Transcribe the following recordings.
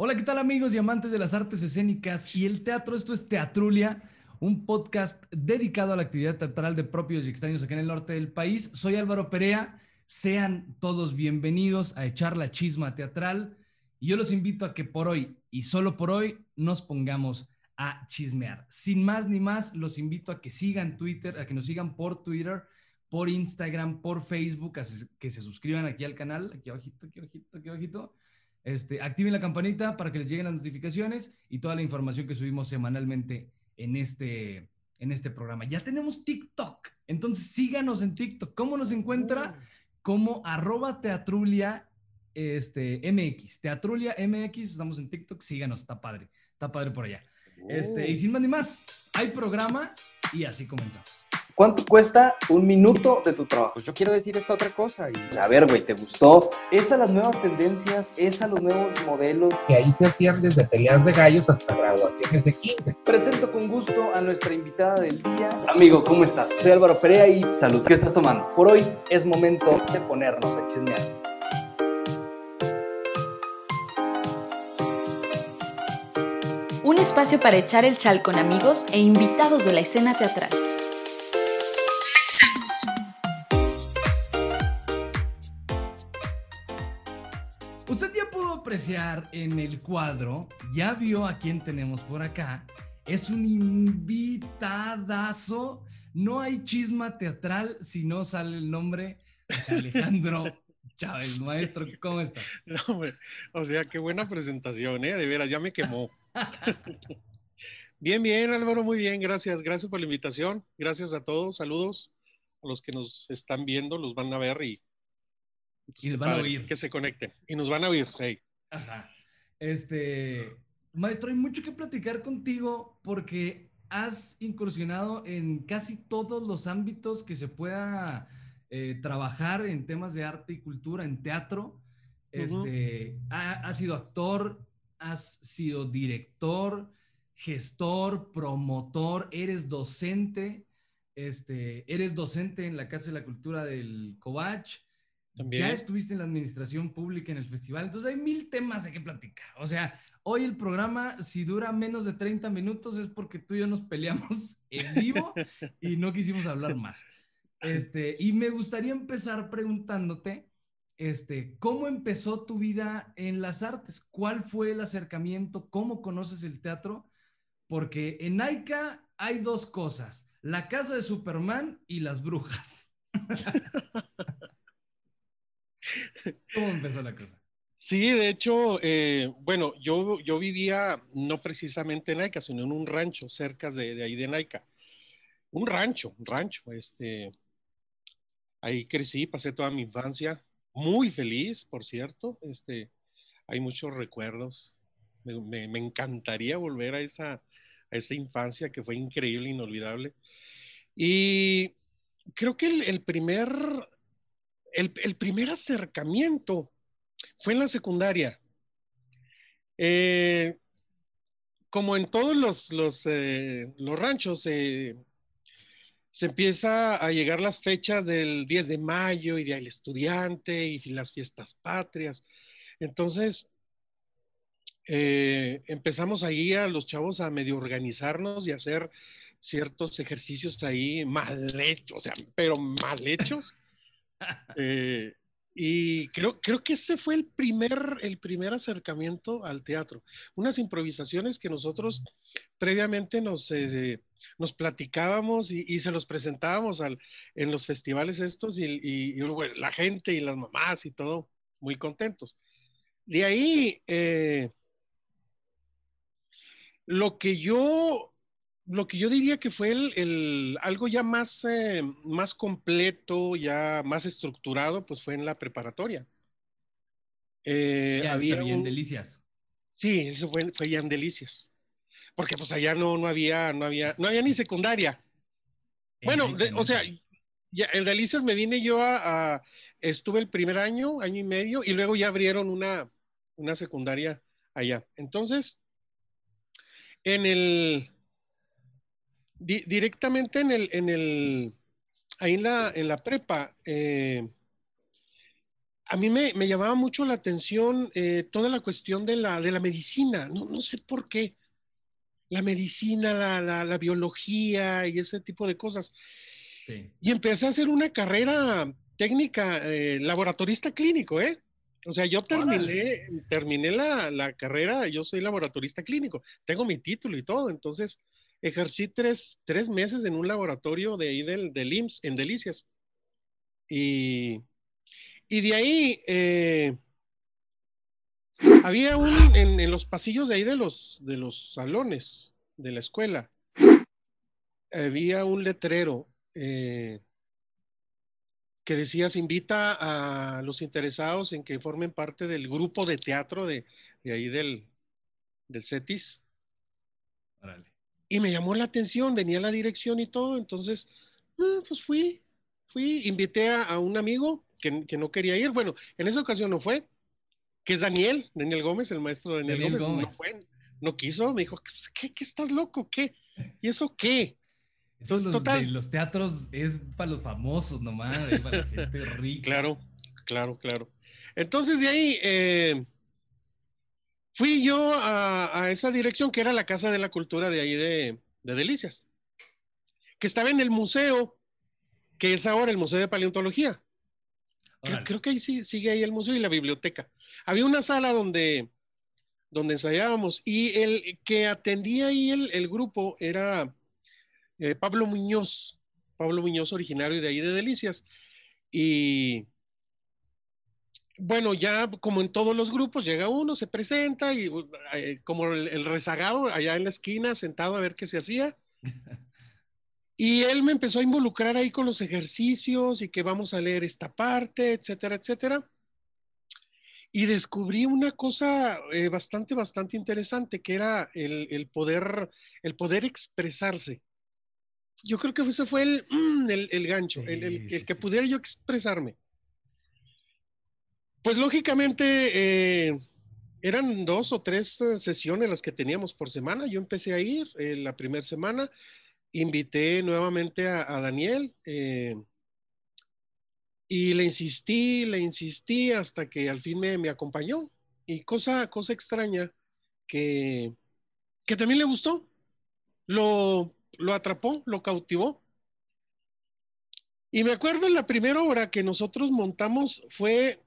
Hola, ¿qué tal amigos y amantes de las artes escénicas y el teatro? Esto es Teatrulia, un podcast dedicado a la actividad teatral de propios y extraños aquí en el norte del país. Soy Álvaro Perea, sean todos bienvenidos a echar la chisma teatral y yo los invito a que por hoy y solo por hoy nos pongamos a chismear. Sin más ni más, los invito a que sigan Twitter, a que nos sigan por Twitter, por Instagram, por Facebook, a que se suscriban aquí al canal, aquí abajito, aquí abajito, aquí abajito este, activen la campanita para que les lleguen las notificaciones y toda la información que subimos semanalmente en este, en este programa. Ya tenemos TikTok, entonces síganos en TikTok. ¿Cómo nos encuentra? Como arroba teatrulia este, MX. Teatrulia MX, estamos en TikTok, síganos, está padre, está padre por allá. Este, y sin más ni más, hay programa y así comenzamos. ¿Cuánto cuesta un minuto de tu trabajo? Pues yo quiero decir esta otra cosa. Y... A ver, güey, ¿te gustó? Es a las nuevas tendencias, es a los nuevos modelos. Que ahí se hacían desde peleas de gallos hasta graduaciones de kinder. Presento con gusto a nuestra invitada del día. Amigo, ¿cómo estás? Soy Álvaro Perea y salud. ¿Qué estás tomando? Por hoy es momento de ponernos a chismear. Un espacio para echar el chal con amigos e invitados de la escena teatral. Usted ya pudo apreciar en el cuadro, ya vio a quién tenemos por acá. Es un invitadazo. No hay chisma teatral si no sale el nombre de Alejandro Chávez. Maestro, ¿cómo estás? o sea, qué buena presentación, ¿eh? De veras, ya me quemó. bien, bien, Álvaro, muy bien, gracias. Gracias por la invitación. Gracias a todos, saludos los que nos están viendo, los van a ver y, pues, y les van a oír. Que se conecten. Y nos van a oír, sí. Ajá. Este, maestro, hay mucho que platicar contigo porque has incursionado en casi todos los ámbitos que se pueda eh, trabajar en temas de arte y cultura, en teatro. Este, has sido actor, has sido director, gestor, promotor, eres docente. Este, eres docente en la Casa de la Cultura del Covach. También. Ya estuviste en la administración pública en el festival. Entonces hay mil temas de que platicar. O sea, hoy el programa, si dura menos de 30 minutos, es porque tú y yo nos peleamos en vivo y no quisimos hablar más. Este, y me gustaría empezar preguntándote, este, ¿cómo empezó tu vida en las artes? ¿Cuál fue el acercamiento? ¿Cómo conoces el teatro? Porque en AICA hay dos cosas la casa de Superman y las brujas. ¿Cómo empezó la cosa? Sí, de hecho, eh, bueno, yo, yo vivía no precisamente en Naica, sino en un rancho cerca de, ahí de Naica. Un rancho, un rancho. Este, ahí crecí, pasé toda mi infancia, muy feliz, por cierto. Este, hay muchos recuerdos. me encantaría volver a esa, a esa infancia que fue increíble, inolvidable. Y creo que el, primer, el, primer acercamiento fue en la secundaria. Eh, como en todos los, los, eh, ranchos, se empieza a llegar las fechas del 10 de mayo y del Estudiante y las fiestas patrias. Entonces, eh, empezamos ahí a los chavos a medio organizarnos y hacer ciertos ejercicios ahí mal hechos, o sea, pero mal hechos. Eh, y creo, creo que ese fue el primer, el primer acercamiento al teatro. Unas improvisaciones que nosotros previamente nos, eh, nos platicábamos y, se los presentábamos al, en los festivales estos y, la gente y las mamás y todo muy contentos. De ahí, lo que yo, lo que yo diría que fue el, algo ya más, eh, más completo, ya más estructurado, pues fue en la preparatoria. Eh, había en Delicias. Sí, eso fue, fue ya en Delicias. Porque pues allá no, no había, no había, no había ni secundaria. bueno, o sea, ya, en Delicias me vine yo a, estuve el primer año, año y medio, y luego ya abrieron una, una secundaria allá. Entonces, en el, directamente en el, en el, ahí en la, en la prepa, eh, a mí me, me llamaba mucho la atención eh, toda la cuestión de la, de la medicina. No, no sé por qué. La medicina, la, la, la biología y ese tipo de cosas. Sí. Y empecé a hacer una carrera técnica, eh, laboratorista clínico, ¿eh? O sea, yo terminé, terminé la, la, carrera, yo soy laboratorista clínico, tengo mi título y todo, entonces ejercí tres, tres meses en un laboratorio de ahí del, del IMSS, en Delicias. Y, y de ahí eh, había un, en, en, los pasillos de ahí de los, de los salones de la escuela, había un letrero eh, que decía, se invita a los interesados en que formen parte del grupo de teatro de, de ahí del, del CETIS. Y me llamó la atención, venía la dirección y todo, entonces, eh, pues fui, fui, invité a, a un amigo que, que, no quería ir, bueno, en esa ocasión no fue, que es Daniel, Daniel Gómez, el maestro Daniel, Daniel Gómez, Gómez, no fue, no quiso, me dijo, ¿qué, qué estás loco? ¿Qué? ¿Y eso qué? Eso los, total, de los teatros es para los famosos nomás, para la gente rica. Claro, claro, claro. Entonces de ahí eh, fui yo a, a, esa dirección que era la Casa de la Cultura de ahí de, de Delicias, que estaba en el museo, que es ahora el Museo de Paleontología. Creo, creo, que ahí sí, sigue ahí el museo y la biblioteca. Había una sala donde, donde ensayábamos y el que atendía ahí el, el grupo era eh, Pablo Muñoz, Pablo Muñoz originario de ahí de Delicias. Y bueno, ya como en todos los grupos, llega uno, se presenta y eh, como el, el, rezagado allá en la esquina, sentado a ver qué se hacía. Y él me empezó a involucrar ahí con los ejercicios y que vamos a leer esta parte, etcétera, etcétera. Y descubrí una cosa eh, bastante, bastante interesante, que era el, el, poder, el poder expresarse yo creo que ese fue el, el, el gancho, sí, el, que pudiera yo expresarme. Pues lógicamente eh, eran dos o tres eh, sesiones las que teníamos por semana. Yo empecé a ir eh, la primera semana, invité nuevamente a, a Daniel eh, y le insistí, le insistí hasta que al fin me, me acompañó. Y cosa, cosa extraña que, que también le gustó. Lo, lo atrapó, lo cautivó. Y me acuerdo la primera obra que nosotros montamos fue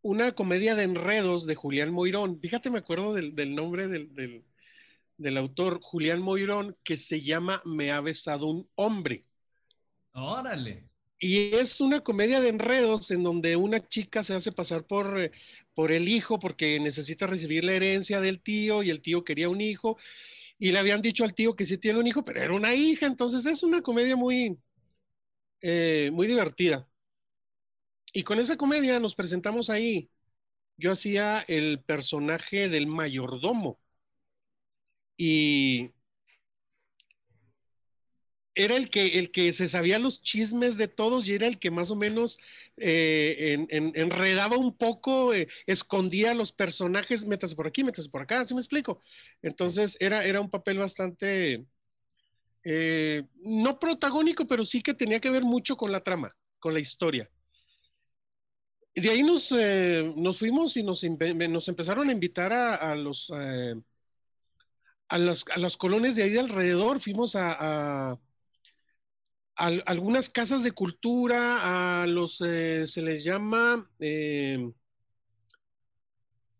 una comedia de enredos de Julián Moirón. Fíjate, me acuerdo del, del nombre del, del, del, autor, Julián Moirón, que se llama Me ha besado un hombre. Órale. Y es una comedia de enredos en donde una chica se hace pasar por, eh, por el hijo porque necesita recibir la herencia del tío y el tío quería un hijo y le habían dicho al tío que sí tiene un hijo, pero era una hija, entonces es una comedia muy, eh, muy divertida. Y con esa comedia nos presentamos ahí. Yo hacía el personaje del mayordomo. Y era el que, el que se sabía los chismes de todos y era el que más o menos eh, en, en, enredaba un poco, eh, escondía los personajes, métase por aquí, métase por acá, ¿sí me explico? Entonces era, era un papel bastante, eh, no protagónico, pero sí que tenía que ver mucho con la trama, con la historia. De ahí nos, nos fuimos y nos, nos, empezaron a invitar a, a los... A las, a las colonias de ahí de alrededor, fuimos a, a a, algunas casas de cultura, a los, eh, se les llama, eh,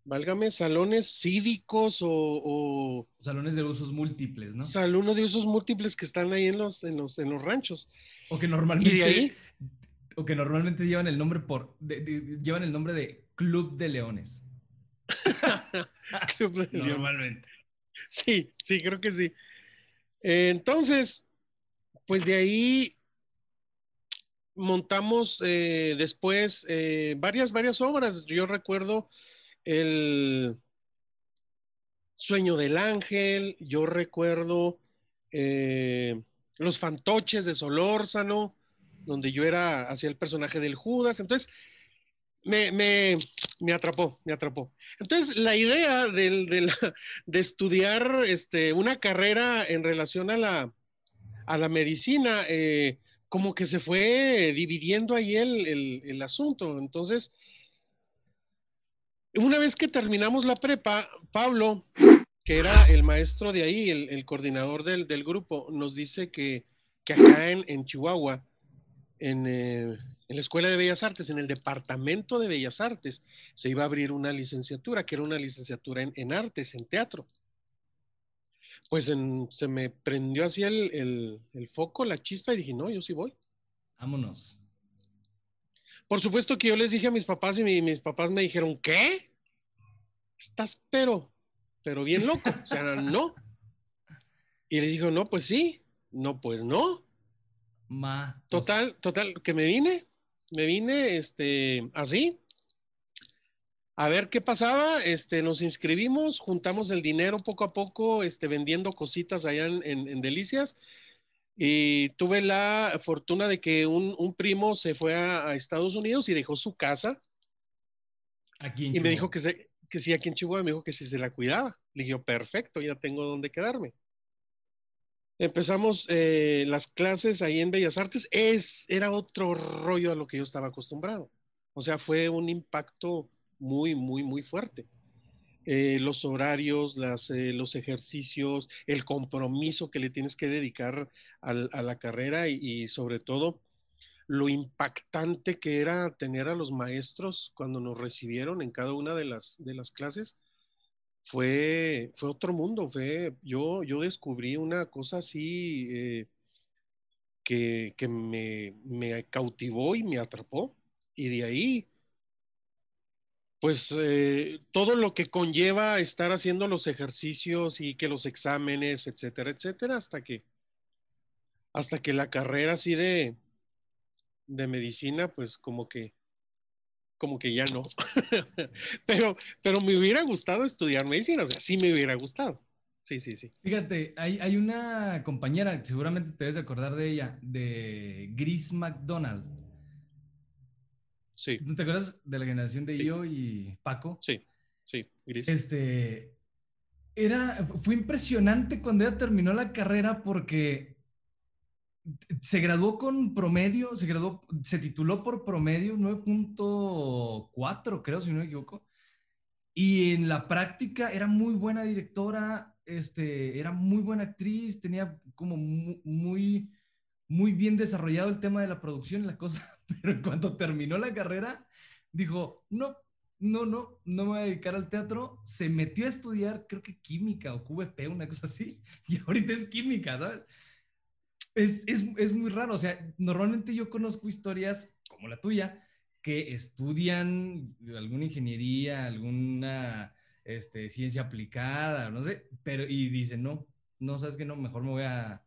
válgame, salones cívicos o, o, Salones de usos múltiples, ¿no? Salones de usos múltiples que están ahí en los, en los, en los ranchos. O que normalmente... Ahí, o que normalmente llevan el nombre por... De, de, llevan el nombre de Club de Leones. Club de Normalmente. Sí, sí, creo que sí. Entonces, pues de ahí montamos eh, después eh, varias, varias obras. Yo recuerdo el Sueño del Ángel, yo recuerdo eh, Los Fantoches de Solórzano, donde yo era, hacía el personaje del Judas. Entonces, me, me, me, atrapó, me atrapó. Entonces, la idea de, de, estudiar este, una carrera en relación a la, a la medicina, eh, como que se fue dividiendo ahí el, el, asunto. Entonces, una vez que terminamos la prepa, Pablo, que era el maestro de ahí, el, el coordinador del, del, grupo, nos dice que, que acá en, en Chihuahua, en, eh, en, la Escuela de Bellas Artes, en el Departamento de Bellas Artes, se iba a abrir una licenciatura, que era una licenciatura en, en artes, en teatro. Pues en, se me prendió así el, el, el, foco, la chispa, y dije, no, yo sí voy. Vámonos. Por supuesto que yo les dije a mis papás y mi, mis papás me dijeron, ¿qué? Estás pero, pero bien loco. O sea, no. Y les dijo, no, pues sí. No, pues no. Ma, pues... Total, total, que me vine, me vine, este, así. A ver qué pasaba, este, nos inscribimos, juntamos el dinero poco a poco, este, vendiendo cositas allá en, en, en Delicias. Y tuve la fortuna de que un, un primo se fue a, a, Estados Unidos y dejó su casa. Aquí en y me dijo que, se, que sí, aquí en Chihuahua, me dijo que si se la cuidaba. Le dije, perfecto, ya tengo donde quedarme. Empezamos eh, las clases ahí en Bellas Artes. Es, era otro rollo a lo que yo estaba acostumbrado. O sea, fue un impacto muy, muy, muy fuerte. Eh, los horarios, las, eh, los ejercicios, el compromiso que le tienes que dedicar a la carrera y, y, sobre todo lo impactante que era tener a los maestros cuando nos recibieron en cada una de las, de las clases. Fue, fue otro mundo, fue, yo, yo descubrí una cosa así eh, que, que me, me cautivó y me atrapó. Y de ahí pues eh, todo lo que conlleva estar haciendo los ejercicios y que los exámenes, etcétera, etcétera, hasta que, hasta que la carrera así de, de medicina, pues como que, como que ya no. pero, pero me hubiera gustado estudiar medicina, o sea, sí me hubiera gustado. Sí, sí, sí. Fíjate, hay, hay una compañera, seguramente te debes acordar de ella, de Gris McDonald. Sí. ¿No te acuerdas de la generación de sí. yo y Paco? Sí, sí, gris. Este, era, fue impresionante cuando ella terminó la carrera porque se graduó con promedio, se graduó, se tituló por promedio 9.4, creo, si no me equivoco. Y en la práctica era muy buena directora, este, era muy buena actriz, tenía como muy, muy muy bien desarrollado el tema de la producción y la cosa, pero en cuanto terminó la carrera, dijo, no, no, no, no me voy a dedicar al teatro. Se metió a estudiar, creo que química o QVP, una cosa así, y ahorita es química, ¿sabes? Es, es, es muy raro, o sea, normalmente yo conozco historias como la tuya, que estudian alguna ingeniería, alguna este, ciencia aplicada, no sé, pero y dicen, no, no, sabes que no, mejor me voy a,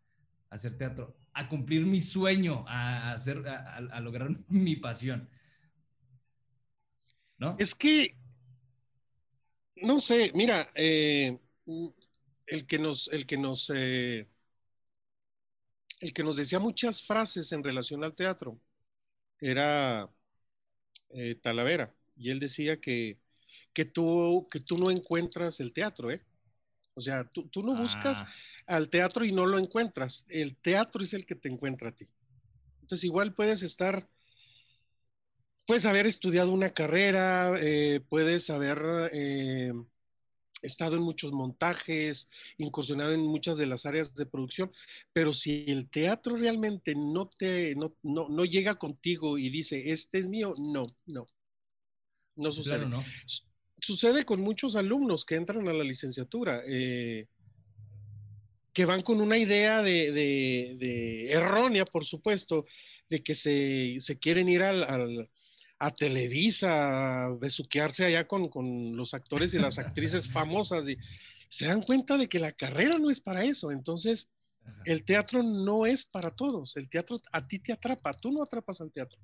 hacer teatro a cumplir mi sueño, a, hacer, a, a, lograr mi pasión. ¿No? Es que, no sé, mira, eh, el que nos, el que nos, eh, el que nos decía muchas frases en relación al teatro era eh, Talavera, y él decía que, que, tú, que tú no encuentras el teatro, ¿eh? O sea, tú, tú no buscas, ah al teatro y no lo encuentras. El teatro es el que te encuentra a ti. Entonces igual puedes estar, puedes haber estudiado una carrera, eh, puedes haber eh, estado en muchos montajes, incursionado en muchas de las áreas de producción, pero si el teatro realmente no te, no, no, no llega contigo y dice, este es mío, no, no, no sucede. Claro, no. Sucede con muchos alumnos que entran a la licenciatura. Eh, que van con una idea de, de, de errónea, por supuesto, de que se, se quieren ir al, al, a Televisa, a besuquearse allá con, con, los actores y las actrices famosas y se dan cuenta de que la carrera no es para eso. Entonces, Ajá. el teatro no es para todos. El teatro a ti te atrapa, tú no atrapas al teatro.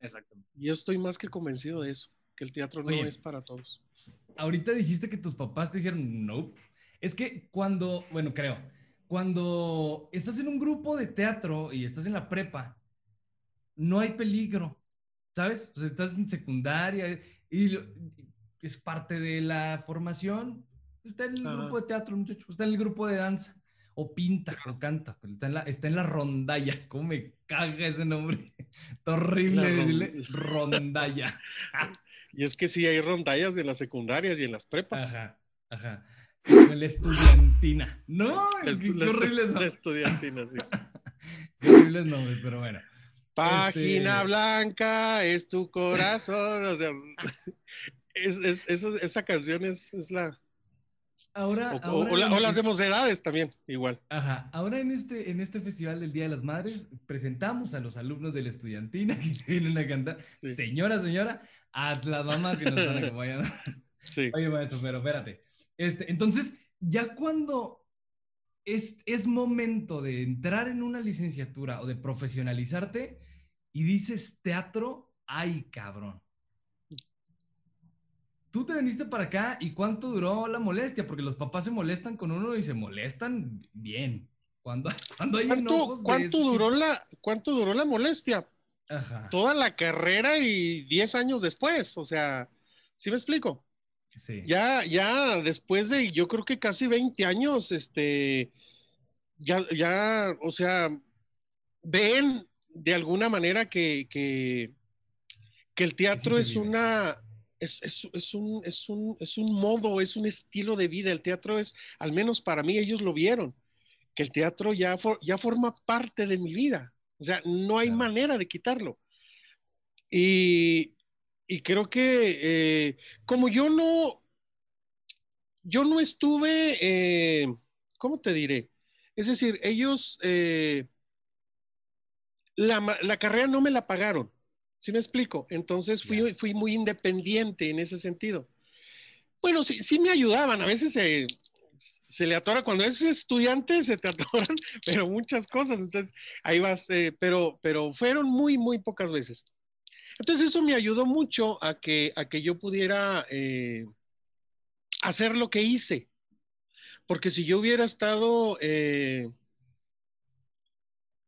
Exactamente. Yo estoy más que convencido de eso, que el teatro no Oye, es para todos. Ahorita dijiste que tus papás te dijeron no. Es que cuando, bueno, creo, cuando estás en un grupo de teatro y estás en la prepa, no hay peligro, ¿sabes? O sea, estás en secundaria y es parte de la formación. Está en el grupo de teatro, muchacho, está en el grupo de danza. o pinta, o canta. Está en la, está en la rondalla. ¿Cómo me caga ese nombre? Está horrible decirle rondalla. Y es que sí hay rondallas en las secundarias y en las prepas. Ajá, ajá. En la estudiantina. No, La qué, estu- qué la- horribles estudiantina, sí. Qué horribles nombres, pero bueno. Página Este- blanca es tu corazón. O sea, es, es- eso- esa canción es, es la. Ahora, O, ahora o la- o las de mocedades también, igual. Ajá, ahora en este, en este Festival del Día de las Madres presentamos a los alumnos de la estudiantina que vienen a cantar. Sí. Señora, señora, a las mamás que nos están acompañando. Sí. Oye, maestro, pero espérate. Este, entonces, ya cuando es, es momento de entrar en una licenciatura o de profesionalizarte y dices teatro, ay, cabrón. Tú te viniste para acá y cuánto duró la molestia, porque los papás se molestan con uno y se molestan bien. Cuando, cuando hay ¿Cuánto, enojos cuánto duró la, ¿Cuánto duró la molestia? Ajá. Toda la carrera y 10 años después. O sea, ¿sí me explico? Sí. Ya, ya después de, yo creo que casi 20 años, este, ya, ya, o sea, ven de alguna manera que, que, que el teatro es una, es, es, es un, es, un, es un modo, es un estilo de vida. El teatro es, al menos para mí, ellos lo vieron, que el teatro ya, for- ya forma parte de mi vida. O sea, no hay Claro. manera de quitarlo. Y, y creo que eh, como yo no, yo no estuve, eh, ¿cómo te diré? Es decir, ellos, eh, la, la carrera no me la pagaron, ¿sí me explico? Entonces fui, fui muy independiente en ese sentido. Bueno, sí, sí me ayudaban, a veces se, se le atora, cuando es estudiante se te atoran, pero muchas cosas, entonces ahí vas, pero, pero fueron muy, muy pocas veces. Entonces eso me ayudó mucho a que, a que yo pudiera eh, hacer lo que hice. Porque si yo hubiera estado, eh,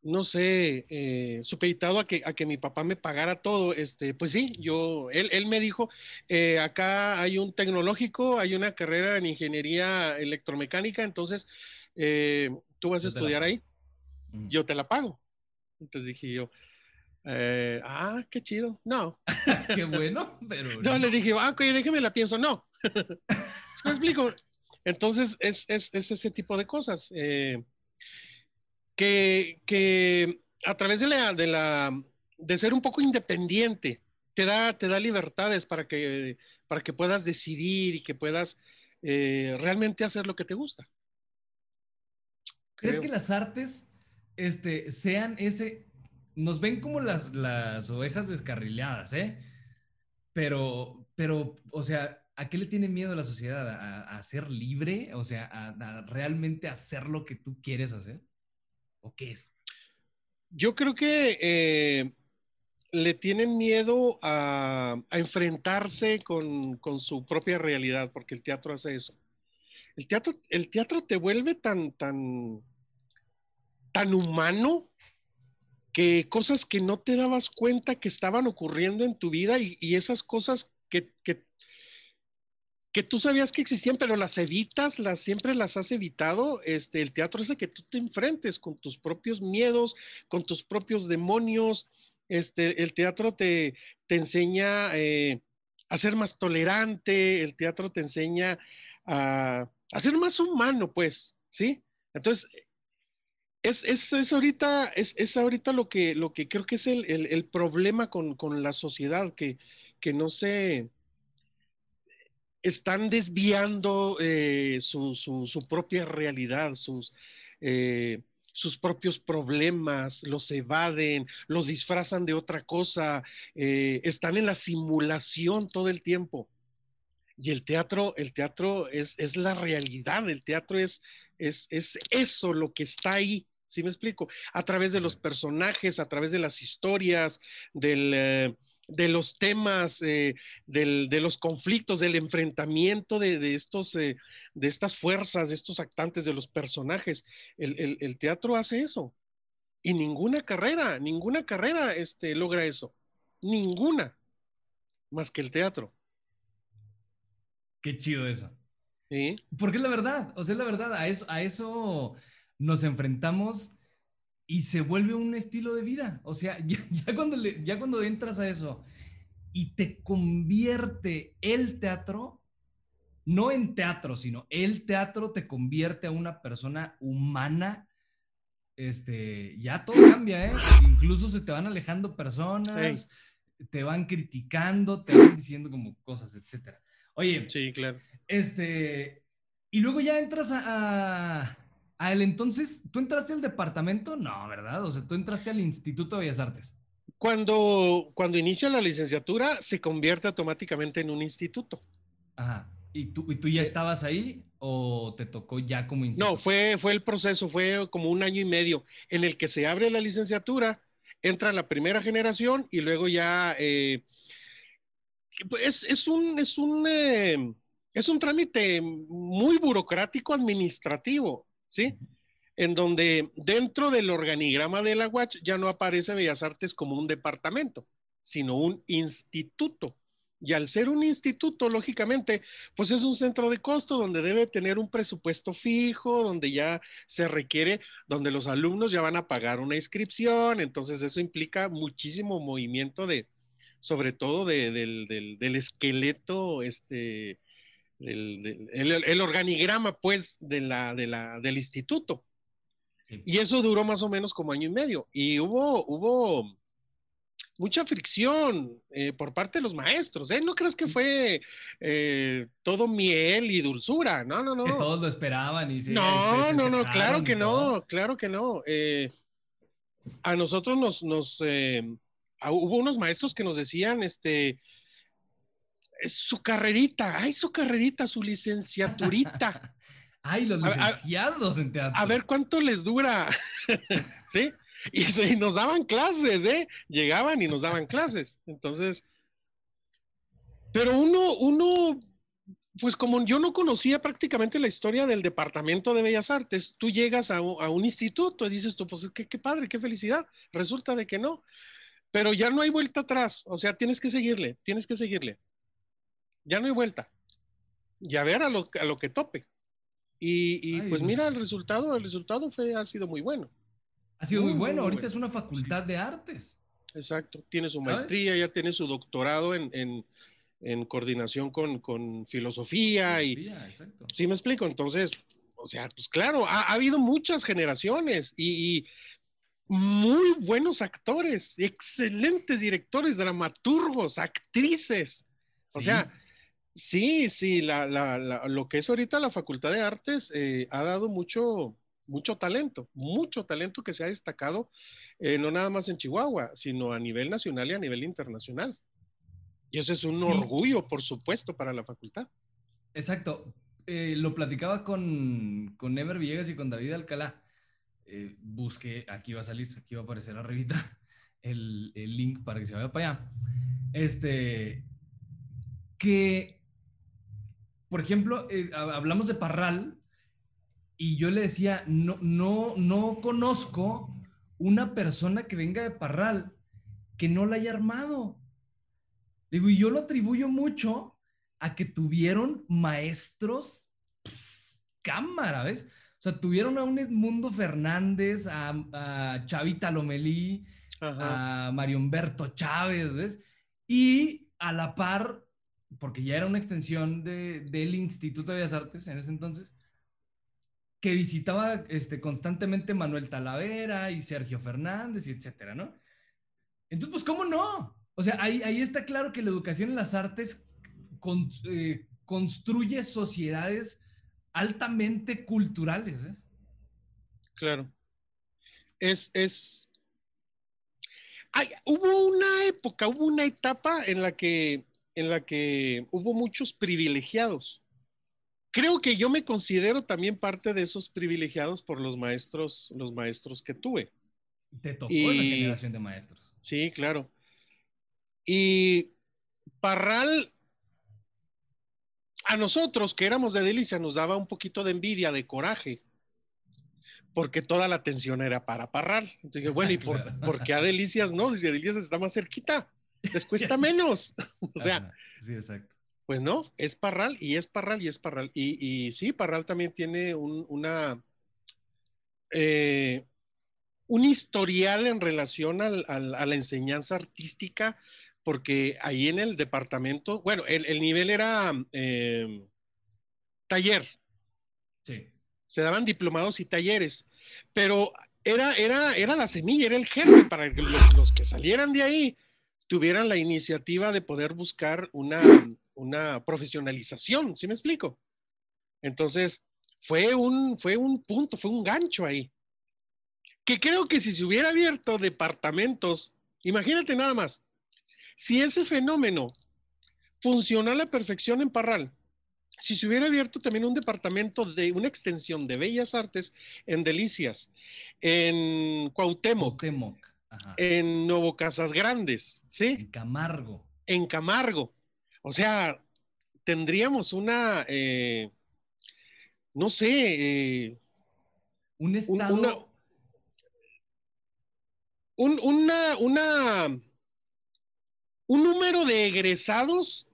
no sé, eh, supeditado a que, a que mi papá me pagara todo, este, pues sí, yo, él, él me dijo, eh, acá hay un tecnológico, hay una carrera en ingeniería electromecánica, entonces tú vas a Yo estudiar ahí, Mm. yo te la pago. Entonces dije yo, eh, ah, qué chido. No, Qué bueno, pero. no, le dije, ah, ok, déjeme la pienso. No. ¿Me explico? Entonces, es, es, es ese tipo de cosas. eh, que, que a través de la, de la, de ser un poco independiente, te da, te da libertades para que, para que puedas decidir y que puedas eh, realmente hacer lo que te gusta. ¿Crees Creo. que las artes este, sean ese... Nos ven como las, las ovejas descarriladas, ¿eh? Pero, pero, o sea, ¿a qué le tiene miedo la sociedad? ¿A, a ser libre? O sea, a, a realmente hacer lo que tú quieres hacer? ¿O qué es? Yo creo que eh, le tienen miedo a, a enfrentarse con, con su propia realidad, porque el teatro hace eso. El teatro, el teatro te vuelve tan, tan, tan humano que cosas que no te dabas cuenta que estaban ocurriendo en tu vida y, y esas cosas que, que, tú sabías que existían, pero las evitas, las siempre las has evitado. Este, el teatro es el que tú te enfrentes con tus propios miedos, con tus propios demonios. Este, el teatro te, te enseña eh, a ser más tolerante, el teatro te enseña a, a ser más humano, pues, ¿sí? Entonces, es, es, es, ahorita, es, es ahorita lo que, lo que creo que es el, el, el problema con, con, la sociedad, que, que no se están desviando eh, su, su, propia realidad, sus, eh, sus propios problemas, los evaden, los disfrazan de otra cosa, eh, están en la simulación todo el tiempo. Y el teatro, el teatro es, es la realidad, el teatro es, es, es eso lo que está ahí. ¿Sí me explico? A través de los personajes, a través de las historias, del, eh, de los temas, eh, del, de los conflictos, del enfrentamiento de, de estos, eh, de estas fuerzas, de estos actantes, de los personajes. El, el, el, teatro hace eso. Y ninguna carrera, ninguna carrera este, logra eso. Ninguna. Más que el teatro. Qué chido eso. ¿Sí? Porque es la verdad, o sea, es la verdad, a eso, a eso, nos enfrentamos y se vuelve un estilo de vida. O sea, ya, cuando, ya cuando entras a eso y te convierte el teatro, no en teatro, sino el teatro te convierte a una persona humana. Este, ya todo cambia, ¿eh? Incluso se te van alejando personas, te van criticando, te van diciendo como cosas, etcétera. Oye, sí, claro. Este, y luego ya entras a, a, el entonces, ¿tú entraste al departamento? No, ¿verdad? O sea, tú entraste al Instituto de Bellas Artes. Cuando, cuando inicia la licenciatura, se convierte automáticamente en un instituto. Ajá. ¿Y tú, ¿Y tú ya estabas ahí o te tocó ya como instituto? No, fue, fue el proceso, fue como un año y medio en el que se abre la licenciatura, entra la primera generación y luego ya eh, es, es, un, es, un, eh, es un trámite muy burocrático administrativo, ¿sí? En donde dentro del organigrama de la UACH ya no aparece Bellas Artes como un departamento, sino un instituto. Y al ser un instituto, lógicamente, pues es un centro de costo donde debe tener un presupuesto fijo, donde ya se requiere, donde los alumnos ya van a pagar una inscripción, entonces eso implica muchísimo movimiento de, sobre todo del, esqueleto, este, el, organigrama, pues, de la, del instituto. Y eso duró más o menos como año y medio. Y hubo, hubo mucha fricción eh, por parte de los maestros. ¿eh? No crees que fue eh, todo miel y dulzura. No, no, no. Que todos lo esperaban y No, no, no, claro que no, claro que no. a nosotros nos, nos hubo unos maestros que nos decían, este, su carrerita, ay, su carrerita, su licenciaturita. ay, los licenciados en teatro. A ver cuánto les dura, ¿sí? Y, nos daban clases, ¿eh? Llegaban y nos daban clases. Entonces, pero uno, uno, pues como yo no conocía prácticamente la historia del Departamento de Bellas Artes, tú llegas a, un instituto y dices tú, pues qué, qué padre, qué felicidad. Resulta de que no. Pero ya no hay vuelta atrás, o sea, tienes que seguirle, tienes que seguirle. Ya no hay vuelta. Y a ver a lo, a lo que tope. Y, pues, pues mira el resultado, el resultado fue, ha sido muy bueno. Ha sido muy, bueno. Ahorita es una facultad de artes. Exacto. Tiene su maestría, ya tiene su doctorado en, coordinación con, filosofía, y. Exacto. Sí, me explico. Entonces, o sea, pues claro, ha, habido muchas generaciones y, muy buenos actores, excelentes directores, dramaturgos, actrices. O sea, sí, sí, lo que es ahorita la Facultad de Artes eh, ha dado mucho, mucho talento, mucho talento que se ha destacado, eh, no nada más en Chihuahua, sino a nivel nacional y a nivel internacional. Y eso es un orgullo, por supuesto, para la facultad. Exacto. Eh, lo platicaba con, con Ever Villegas y con David Alcalá. Eh, busqué, aquí va a salir, aquí va a aparecer arribita el, el link para que se vaya para allá. Este, que, por ejemplo, hablamos de Parral, y yo le decía, no, no, no conozco una persona que venga de Parral que no la haya armado. Digo, y yo lo atribuyo mucho a que tuvieron maestros cámara, ¿ves? O sea, tuvieron a un Edmundo Fernández, a, Chavita Lomelí, a Mario Humberto Chávez, ¿ves? Y a la par, porque ya era una extensión del Instituto de Bellas Artes en ese entonces, que visitaba este, constantemente Manuel Talavera y Sergio Fernández y etcétera, ¿no? Entonces, pues, ¿cómo no? O sea, ahí, ahí está claro que la educación en las artes eh, construye sociedades altamente culturales, ¿ves? Claro. Es, es... hubo una época, hubo una etapa en la que, en la que hubo muchos privilegiados creo que yo me considero también parte de esos privilegiados por los maestros, los maestros que tuve. Te tocó esa generación de maestros. Sí, claro. Y Parral, a nosotros que éramos de Delicia, nos daba un poquito de envidia, de coraje, porque toda la atención era para Parral. Entonces dije, bueno, ¿y por, qué a Delicias no? Si Delicias está más cerquita, les cuesta menos. o sea, sí, exacto. Pues no, es Parral y es Parral y es Parral. Y, y sí, Parral también tiene una, eh, un historial en relación al- al- a la enseñanza artística, porque ahí en el departamento, bueno, el, el nivel era eh, taller, Sí. se daban diplomados y talleres, pero era, era, era la semilla, era el germen para que los, los que salieran de ahí tuvieran la iniciativa de poder buscar una, una profesionalización, ¿sí me explico? Entonces, fue un, fue un punto, fue un gancho ahí. Que creo que si se hubiera abierto departamentos, imagínate nada más, si ese fenómeno funciona a la perfección en Parral, si se hubiera abierto también un departamento de una extensión de bellas artes en Delicias, en Cuauhtémoc, Cuauhtémoc. Ajá. en Nuevo Casas Grandes, ¿sí? En Camargo. En Camargo. O sea, tendríamos una, eh, no sé, eh, Un un, estado. una, un, una, una, un número de egresados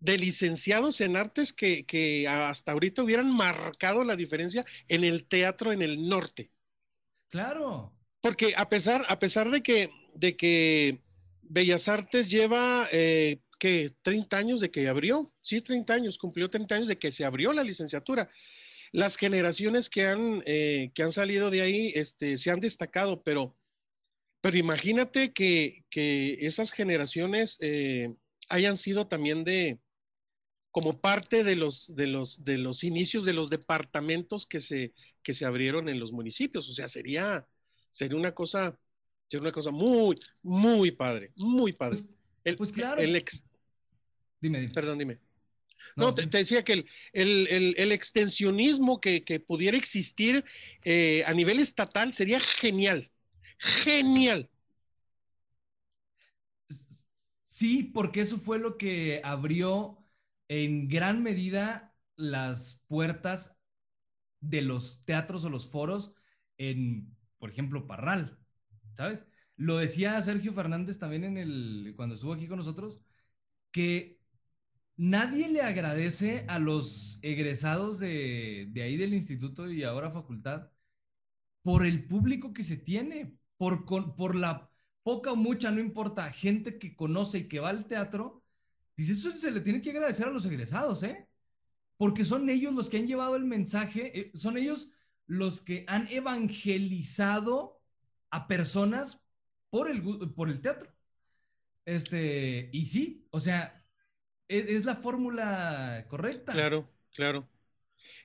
de licenciados en artes que, que hasta ahorita hubieran marcado la diferencia en el teatro en el norte. Claro. Porque a pesar, a pesar de que, de que Bellas Artes lleva, eh, ¿qué? 30 años de que abrió, sí, 30 años, cumplió 30 años de que se abrió la licenciatura. Las generaciones que han, eh, que han salido de ahí este, se han destacado, pero, pero imagínate que, que esas generaciones eh, hayan sido también de, como parte de los, de los, de los inicios de los departamentos que se, que se abrieron en los municipios. O sea, sería, sería una cosa, sería una cosa muy, muy padre, muy padre. Pues, El- pues claro. el ex- dime, dime. perdón, dime. No, No, te, te decía que el, el- el- el extensionismo que, que pudiera existir eh, a nivel estatal sería genial. Genial. Sí, porque eso fue lo que abrió en gran medida las puertas de los teatros o los foros en, por ejemplo, Parral, ¿sabes? Lo decía Sergio Fernández también en el, cuando estuvo aquí con nosotros, que nadie le agradece a los egresados de, de ahí del instituto y ahora facultad por el público que se tiene, por, por la poca o mucha, no importa, gente que conoce y que va al teatro, dice, eso se le tiene que agradecer a los egresados, ¿eh? Porque son ellos los que han llevado el mensaje, eh, son ellos los que han evangelizado a personas por el, por el teatro. Este, y sí, o sea, es, es la fórmula correcta. Claro, claro.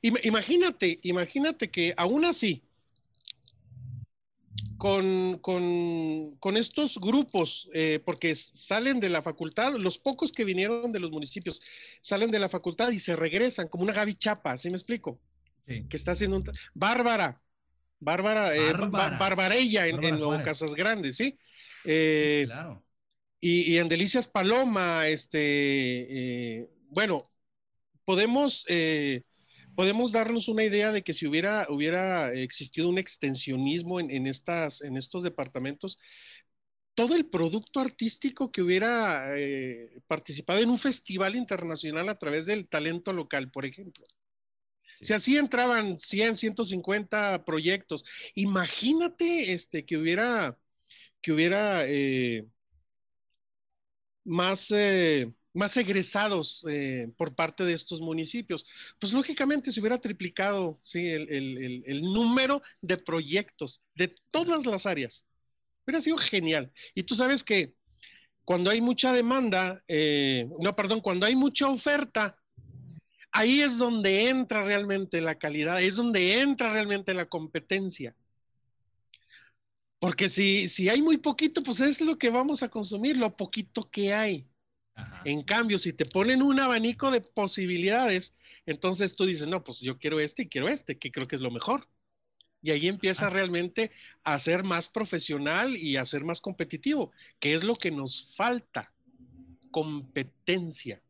Ima- Imagínate, imagínate que aún así, con, con- con estos grupos, eh, porque salen de la facultad, los pocos que vinieron de los municipios, salen de la facultad y se regresan, como una Gaby Chapa, ¿sí me explico? Sí. Que está haciendo un... Bárbara, Bárbara, eh, Ba- Bárbara. Barbarella en, en Nuevo. Casas Grandes, ¿sí? Sí, Eh, claro. y, y en Delicias Paloma, este, eh, bueno, podemos, eh, podemos darnos una idea de que si hubiera, hubiera existido un extensionismo en, en estas, en estos departamentos, todo el producto artístico que hubiera participado en un festival internacional a través del talento local, por ejemplo. Si así entraban 100, 150 proyectos, imagínate este, que hubiera, que hubiera eh, más, eh, más egresados eh, por parte de estos municipios. Pues lógicamente se hubiera triplicado ¿sí? el, el- el- número de proyectos de todas las áreas. Hubiera sido genial. Y tú sabes que cuando hay mucha demanda, no, perdón, cuando hay mucha oferta, ahí es donde entra realmente la calidad, es donde entra realmente la competencia. Porque si, si hay muy poquito, pues es lo que vamos a consumir, lo poquito que hay. Ajá. En cambio, si te ponen un abanico de posibilidades, entonces tú dices, no, pues yo quiero este y quiero este, que creo que es lo mejor. Y ahí empieza realmente a ser más profesional y a ser más competitivo, que es lo que nos falta, competencia.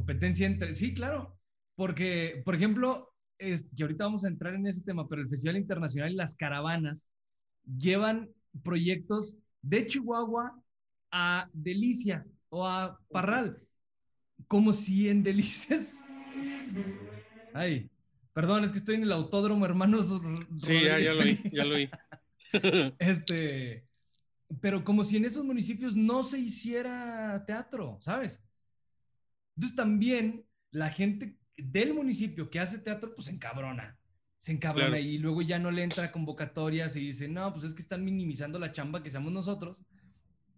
Competencia entre. Sí, claro. Porque, por ejemplo, es, que ahorita vamos a entrar en ese tema, pero el Festival Internacional y las caravanas llevan proyectos de Chihuahua a Delicias o a Parral. Como si en Delicias. Ay, Perdón, es que estoy en el autódromo, hermanos. Sí, ya, ya lo oí, ya lo oí. este, pero como si en esos municipios no se hiciera teatro, ¿sabes? Entonces también la gente del municipio que hace teatro, pues se encabrona. Se encabrona y luego ya no le entra convocatorias y dice, no, pues es que están minimizando la chamba que seamos nosotros.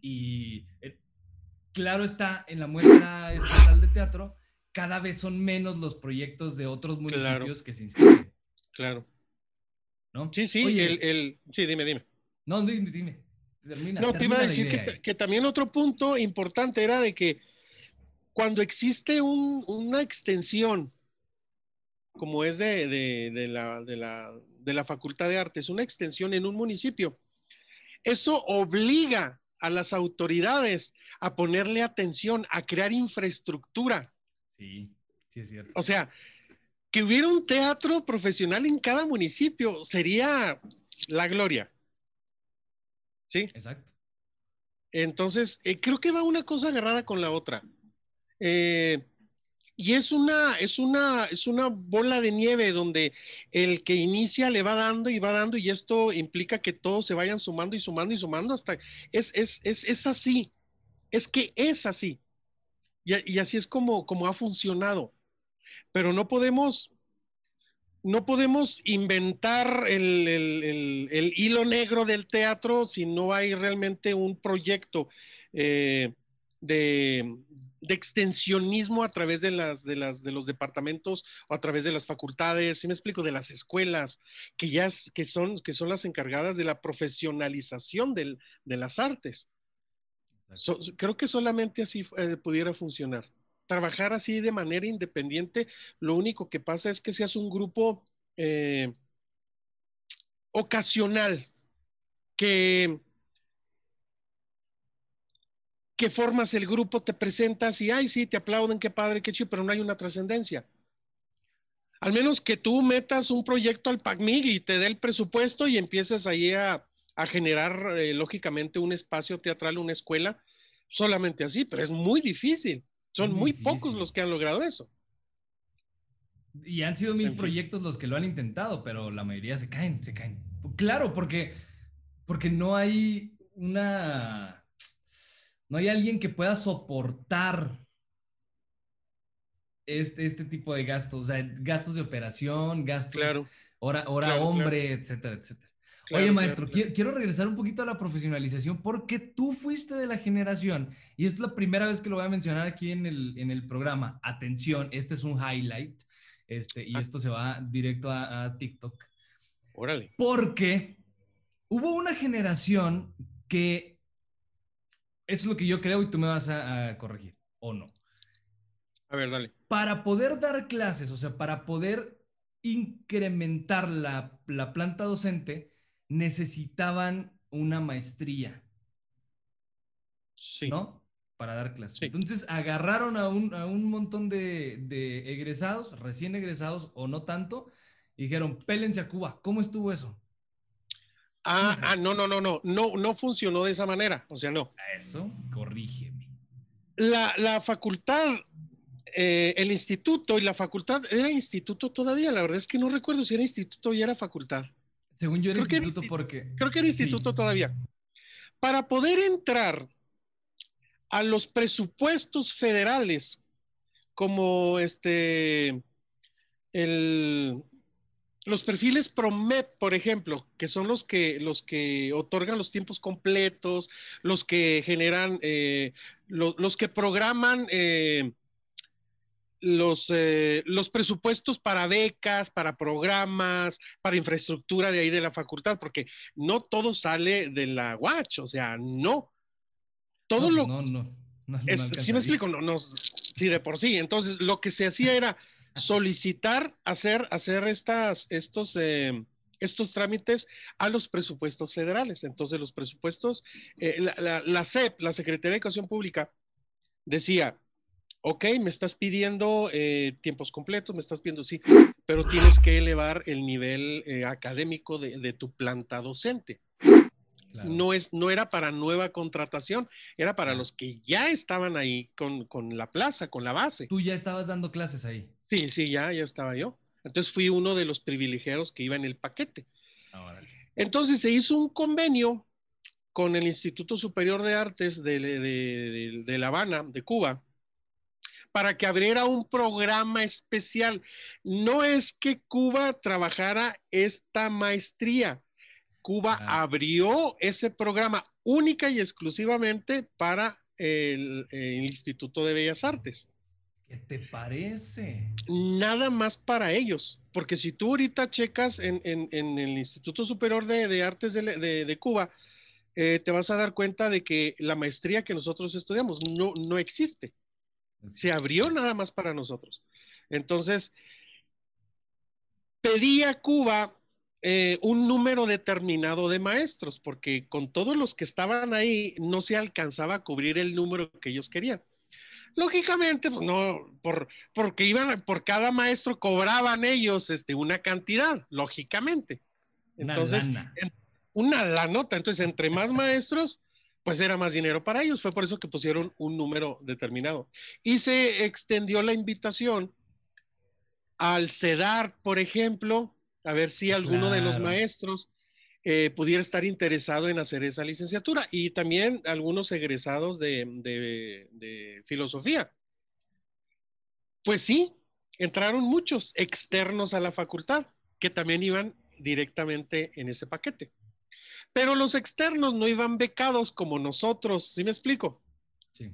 Y eh, claro está, en la muestra estatal de teatro, cada vez son menos los proyectos de otros municipios que se inscriben. Claro. ¿No? Sí, sí, el, sí, dime, dime. No, dime, dime. Termina, no, te iba a decir que, que, también otro punto importante era de que cuando existe un, una extensión, como es de, de, de, la, de, la, de la Facultad de Artes, una extensión en un municipio, eso obliga a las autoridades a ponerle atención, a crear infraestructura. Sí, sí es cierto. O sea, que hubiera un teatro profesional en cada municipio sería la gloria. ¿Sí? Exacto. Entonces, eh, creo que va una cosa agarrada con la otra. Eh, y es una, es, una, es una bola de nieve donde el que inicia le va dando y va dando y esto implica que todos se vayan sumando y sumando y sumando hasta... Es, es, es, es así, es que es así. Y, así es como, como ha funcionado. Pero no podemos, no podemos inventar el, el, hilo negro del teatro si no hay realmente un proyecto eh, de, de, extensionismo a través de, las, de, las, de los departamentos o a través de las facultades, si me explico, de las escuelas, que ya que son, que son las encargadas de la profesionalización del, de las artes. Creo que solamente así eh, pudiera funcionar. Trabajar así de manera independiente, lo único que pasa es que seas un grupo eh, ocasional, que, que formas el grupo, te presentas y, ay, sí, te aplauden, qué padre, qué chido, pero no hay una trascendencia. Al menos que tú metas un proyecto al PACMIG y te dé el presupuesto y empieces ahí a, a generar eh, lógicamente un espacio teatral, una escuela, solamente así, pero es muy difícil. Son muy, pocos los que han logrado eso. Y han sido mil proyectos los que lo han intentado, pero la mayoría se caen, se caen. Claro, porque, porque no hay una, no hay alguien que pueda soportar este, este tipo de gastos, o sea, gastos de operación, gastos, claro. hora, hora hombre, etcétera, etcétera. Oye, maestro, quiero, regresar un poquito a la profesionalización porque tú fuiste de la generación, y es la primera vez que lo voy a mencionar aquí en el, en el programa. Atención, este es un highlight, este, y ah. esto se va directo a, TikTok. Órale. Porque hubo una generación que, eso es lo que yo creo y tú me vas a, corregir, ¿o no? A ver, dale. Para poder dar clases, o sea, para poder incrementar la, la planta docente, necesitaban una maestría. Sí. ¿No? Para dar clases. Entonces agarraron a un, a un montón de, de, egresados, recién egresados o no tanto, y dijeron, pélense a Cuba. ¿Cómo estuvo eso? Ah, ah, no, no, no, no, no, no funcionó de esa manera, o sea, no. Eso, corrígeme. La, la facultad, eh, el instituto y la facultad, era instituto todavía, la verdad es que no recuerdo si era instituto y era facultad. Según yo era instituto porque... Creo que era instituto todavía. Para poder entrar a los presupuestos federales, como este, el, los perfiles PROMEP, por ejemplo, que son los que, los que otorgan los tiempos completos, los que generan, eh, los que programan eh, los, eh, los presupuestos para becas, para programas, para infraestructura de ahí de la facultad, porque no todo sale de la watch, o sea, no. Todo lo... No, no. no, ¿Sí me explico? No, no, sí, de por sí. Entonces, lo que se hacía era solicitar hacer, hacer estas, estos, eh, estos trámites a los presupuestos federales. Entonces, los presupuestos, eh, la, la, la CEP, la Secretaría de Educación Pública, decía, ok, me estás pidiendo eh, tiempos completos, me estás pidiendo, sí, pero tienes que elevar el nivel eh, académico de, tu planta docente. No, es, no era para nueva contratación, era para los que ya estaban ahí con, la plaza, con la base. Tú ya estabas dando clases ahí. Sí, sí, ya, ya estaba yo. Entonces fui uno de los privilegiados que iba en el paquete. Órale. Entonces se hizo un convenio con el Instituto Superior de Artes de, de- de- de La Habana, de Cuba, para que abriera un programa especial. No es que Cuba trabajara esta maestría. Cuba Ah. abrió ese programa única y exclusivamente para el, el Instituto de Bellas Artes ¿Qué te parece? nada más para ellos. Porque si tú ahorita checas en, en- en el Instituto Superior de, de Artes de, de- de Cuba, eh, te vas a dar cuenta de que la maestría que nosotros estudiamos no, no existe. Se abrió nada más para nosotros. Entonces, pedí a Cuba eh, un número determinado de maestros, porque con todos los que estaban ahí no se alcanzaba a cubrir el número que ellos querían. Lógicamente, pues no, por, porque iban, por cada maestro cobraban ellos este, una cantidad, lógicamente. Una Entonces, lana. una la nota. Entonces, entre más maestros, pues era más dinero para ellos. Fue por eso que pusieron un número determinado. Y se extendió la invitación al CEDAR, por ejemplo, a ver si alguno de los maestros eh, pudiera estar interesado en hacer esa licenciatura. Y también algunos egresados de, de- de filosofía. Pues sí, entraron muchos externos a la facultad que también iban directamente en ese paquete. Pero los externos no iban becados como nosotros, ¿sí me explico? Sí.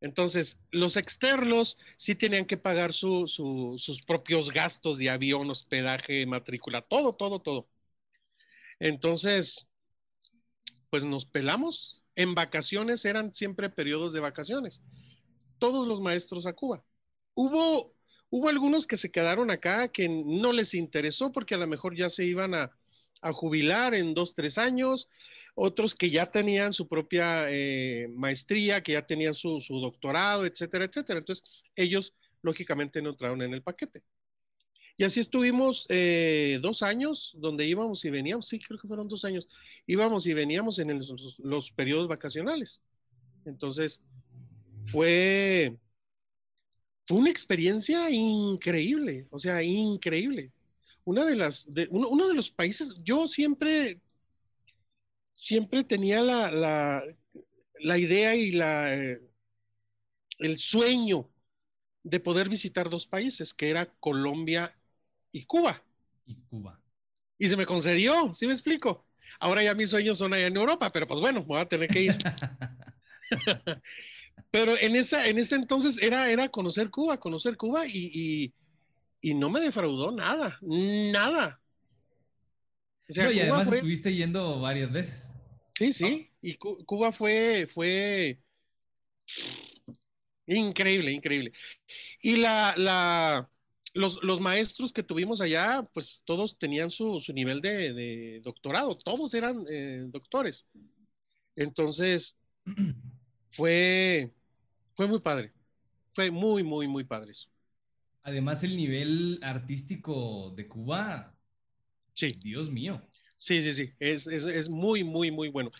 Entonces, los externos sí tenían que pagar su- su- sus propios gastos de avión, hospedaje, matrícula, todo, todo, todo. Entonces, pues nos pelamos. En vacaciones eran siempre periodos de vacaciones. Todos los maestros a Cuba. Hubo, hubo algunos que se quedaron acá que no les interesó porque a lo mejor ya se iban a, jubilar en dos, tres años, otros que ya tenían su propia eh, maestría, que ya tenían su, su doctorado, etcétera, etcétera. Entonces, ellos lógicamente no entraron en el paquete. Y así estuvimos eh, dos años donde íbamos y veníamos, sí, creo que fueron dos años, íbamos y veníamos en los, periodos vacacionales. Entonces, fue, fue una experiencia increíble, o sea, increíble. Una de las, de, uno, de los países, yo siempre, siempre tenía la, la, la idea y la, el sueño de poder visitar dos países, que era Colombia y Cuba. Y Cuba. Y se me concedió, ¿sí me explico? Ahora ya mis sueños son allá en Europa, pero pues bueno, voy a tener que ir. Pero en, esa, en ese entonces era, era conocer Cuba, conocer Cuba y, y, y no me defraudó nada, nada. O sea, No, y Cuba además fue- estuviste yendo varias veces. Sí, sí, y Cu- Cuba fue, fue increíble, increíble. Y la, la, los, los maestros que tuvimos allá, pues todos tenían su, su nivel de, de doctorado, todos eran eh, doctores. Entonces, fue, fue muy padre, fue muy, muy, muy padre eso. Además, el nivel artístico de Cuba, Sí. Dios mío. Sí, sí, sí, es, es, es muy, muy, muy bueno.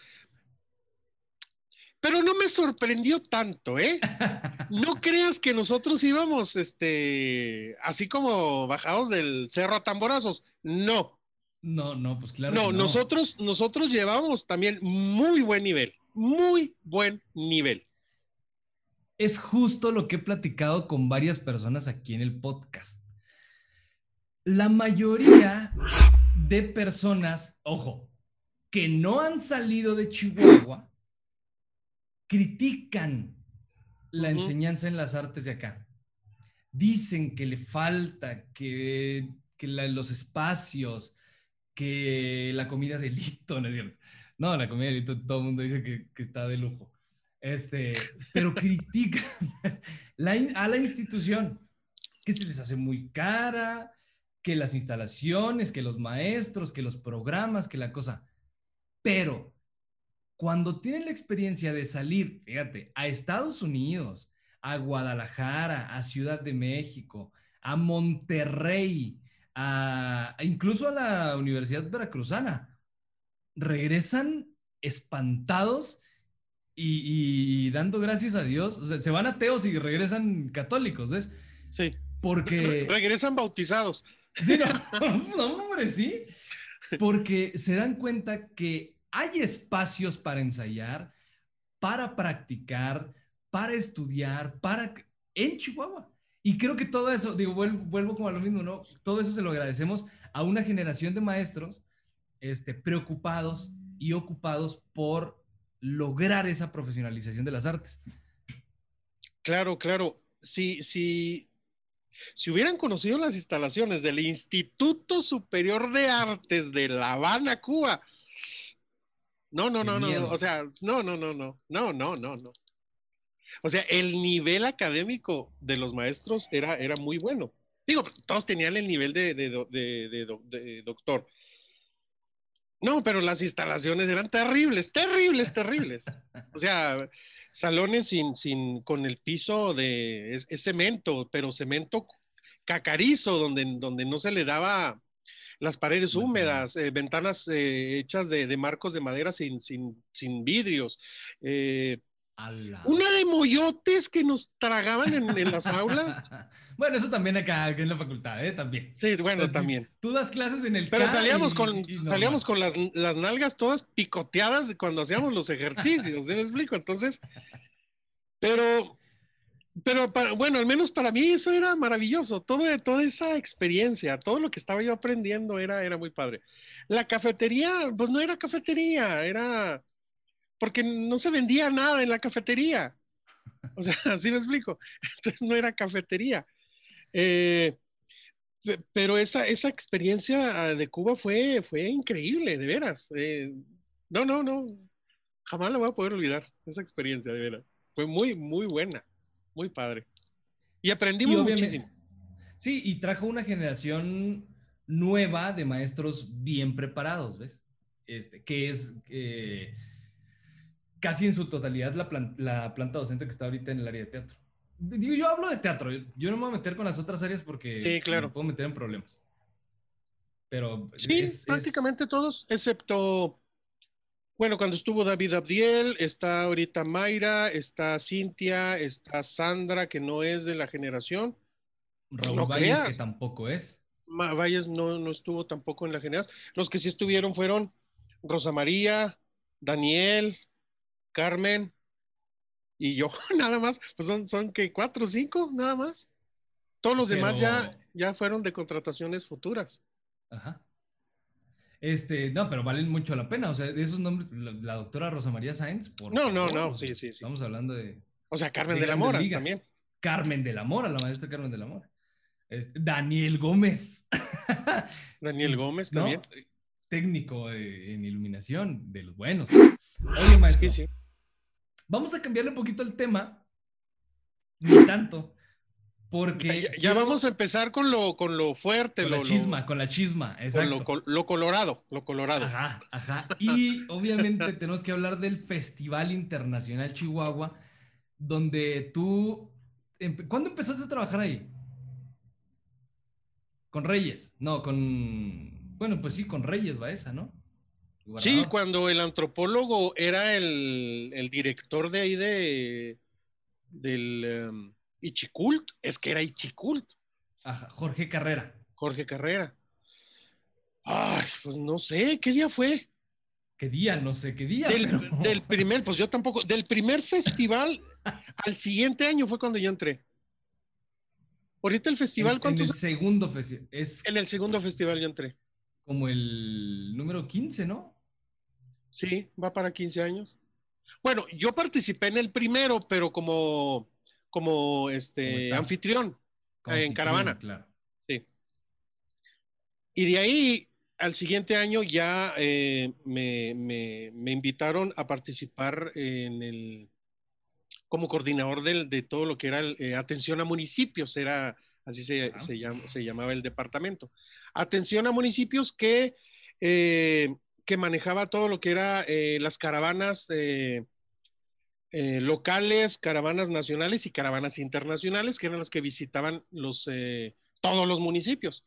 Pero no me sorprendió tanto, ¿eh? No creas que nosotros íbamos, este, así como bajados del cerro a tamborazos. No, No, no, pues claro. no, que nosotros, nosotros llevamos también muy buen nivel, muy buen nivel. Es justo lo que he platicado con varias personas aquí en el podcast. La mayoría de personas, ojo, que no han salido de Chihuahua, critican la enseñanza en las artes de acá. Dicen que le falta, que, que la- los espacios, que la comida de Lito, ¿no es cierto? No, la comida de Lito todo el mundo dice que, que está de lujo. Este, pero critican la a la institución, que se les hace muy cara, que las instalaciones, que los maestros, que los programas, que la cosa. Pero cuando tienen la experiencia de salir, fíjate, a Estados Unidos, a Guadalajara, a Ciudad de México, a Monterrey, a, incluso a la Universidad Veracruzana, regresan espantados y, y dando gracias a Dios. O sea, se van ateos y regresan católicos, ¿ves? Sí. Porque... Regresan bautizados. Sí, no, no, hombre, sí. Porque se dan cuenta que hay espacios para ensayar, para practicar, para estudiar, para en Chihuahua. Y creo que todo eso, digo, vuelvo, vuelvo como a lo mismo, ¿no? Todo eso se lo agradecemos a una generación de maestros este, preocupados y ocupados por lograr esa profesionalización de las artes. Claro, claro. Si, si, si hubieran conocido las instalaciones del Instituto Superior de Artes de La Habana, Cuba. No, no, no, no, o sea, no, no, no, no, no, no, no, no. O sea, el nivel académico de los maestros era, era muy bueno. Digo, todos tenían el nivel de, de doctor. No, pero las instalaciones eran terribles, terribles, terribles. O sea, salones sin, sin, con el piso de, es, cemento, pero cemento cacarizo, donde, donde no se le daba las paredes húmedas, eh, ventanas eh, hechas de, de, marcos de madera sin, sin, sin vidrios. Eh, una de moyotes que nos tragaban en, las aulas. bueno, eso también acá en la facultad, ¿eh? También. Sí, bueno, también. Tú das clases en el Pero salíamos con, salíamos con las, las, nalgas todas picoteadas cuando hacíamos los ejercicios, ¿sí me explico? Entonces, pero, pero bueno, al menos para mí eso era maravilloso. Todo, toda esa experiencia, todo lo que estaba yo aprendiendo era, era muy padre. La cafetería, pues no era cafetería, era porque no se vendía nada en la cafetería. O sea, así me explico. Entonces no era cafetería. Eh, pero esa, esa experiencia de Cuba fue, fue increíble, de veras. Eh, no, no, no. Jamás la voy a poder olvidar, esa experiencia, de veras. Fue muy, muy buena, muy padre. Y aprendimos muchísimo. Sí, y trajo una generación nueva de maestros bien preparados, ¿ves? Este, que es... Eh, casi en su totalidad la, la, planta docente que está ahorita en el área de teatro. Digo, yo hablo de teatro, yo no me voy a meter con las otras áreas porque me puedo meter en problemas. Pero sí, prácticamente todos, excepto, bueno, cuando estuvo David Abdiel, está ahorita Mayra, está Cintia, está Sandra, que no es de la generación. Raúl Valles, que tampoco es. Valles no, no estuvo tampoco en la generación. Los que sí estuvieron fueron Rosa María, Daniel, Carmen y yo, nada más. Pues son, son que cuatro o cinco, nada más. Todos los demás ya, ya fueron de contrataciones futuras. Ajá. Este, no, pero valen mucho la pena. O sea, de esos nombres, la, doctora Rosa María Sáenz. Por no, no, no, sí, sí, sí. Estamos hablando de. O sea, Carmen de, la Mora también. Carmen de la Mora, la maestra Carmen de la Mora. Daniel Gómez. Daniel Gómez también. Técnico en iluminación, de los buenos. Oye, maestro. Sí, sí. Vamos a cambiarle un poquito el tema, ni tanto, porque... Ya, vamos a empezar con lo, con lo fuerte. Con la chisma, con la chisma, exacto. Con lo, colorado, lo colorado. Ajá, ajá. Y obviamente tenemos que hablar del Festival Internacional Chihuahua, donde tú... ¿Cuándo empezaste a trabajar ahí? Con Reyes, no, con... Bueno, pues sí, con Reyes va esa, ¿no? Sí, cuando el antropólogo era el, director de ahí de del um, Ichicult, es que era Ichicult. Ajá, Jorge Carrera. Jorge Carrera. Ay, pues no sé, ¿qué día fue? ¿Qué día? No sé qué día. Del, primer, pues yo tampoco, del primer festival al siguiente año fue cuando yo entré. Ahorita el festival, ¿cuántos? En el segundo festival. En el segundo festival yo entré. Como el número 15, ¿no? Sí, va para 15 años. Bueno, yo participé en el primero, pero como, como este anfitrión en caravana. Claro. Sí. Y de ahí al siguiente año ya eh, me, me, invitaron a participar en el como coordinador de todo lo que era eh, atención a municipios, era así se, se, llamaba el departamento. Atención a municipios que eh, que manejaba todo lo que era eh, las caravanas eh, eh, locales, caravanas nacionales y caravanas internacionales, que eran las que visitaban los, todos los municipios,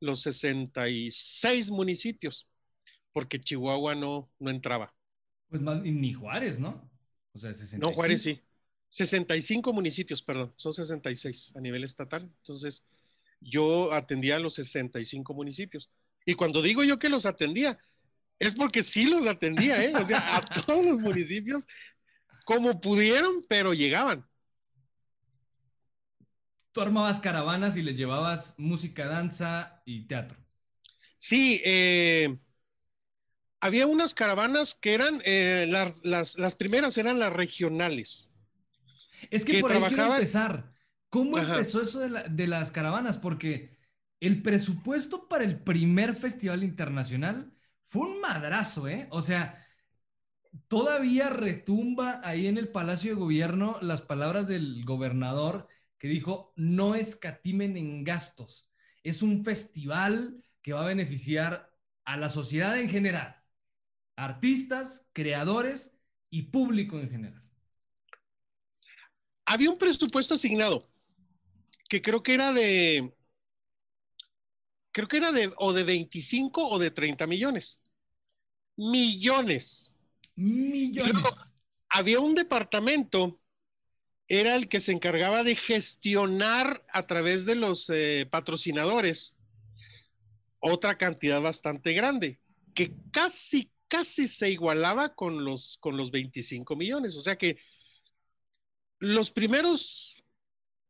los 66 municipios, porque Chihuahua no, no entraba. Pues más, ni Juárez, ¿no? O sea, 65. No, Juárez sí. 65 municipios, perdón, son 66 a nivel estatal. Entonces, yo atendía a los 65 municipios. Y cuando digo yo que los atendía, es porque sí los atendía, ¿eh? O sea, a todos los municipios, como pudieron, pero llegaban. Tú armabas caravanas y les llevabas música, danza y teatro. Sí, eh, había unas caravanas que eran, eh, las, las, las, primeras eran las regionales. Es que, por ahí quiero empezar. ¿Cómo empezó eso de, la, de, las caravanas? Porque el presupuesto para el primer festival internacional fue un madrazo, ¿eh? O sea, todavía retumba ahí en el Palacio de Gobierno las palabras del gobernador que dijo, no escatimen en gastos. Es un festival que va a beneficiar a la sociedad en general, artistas, creadores y público en general. Había un presupuesto asignado que creo que era de, creo que era de o de 25 o de 30 millones. Millones. Millones. había un departamento, era el que se encargaba de gestionar a través de los eh, patrocinadores otra cantidad bastante grande, que casi, casi se igualaba con los, con los 25 millones. O sea que los primeros,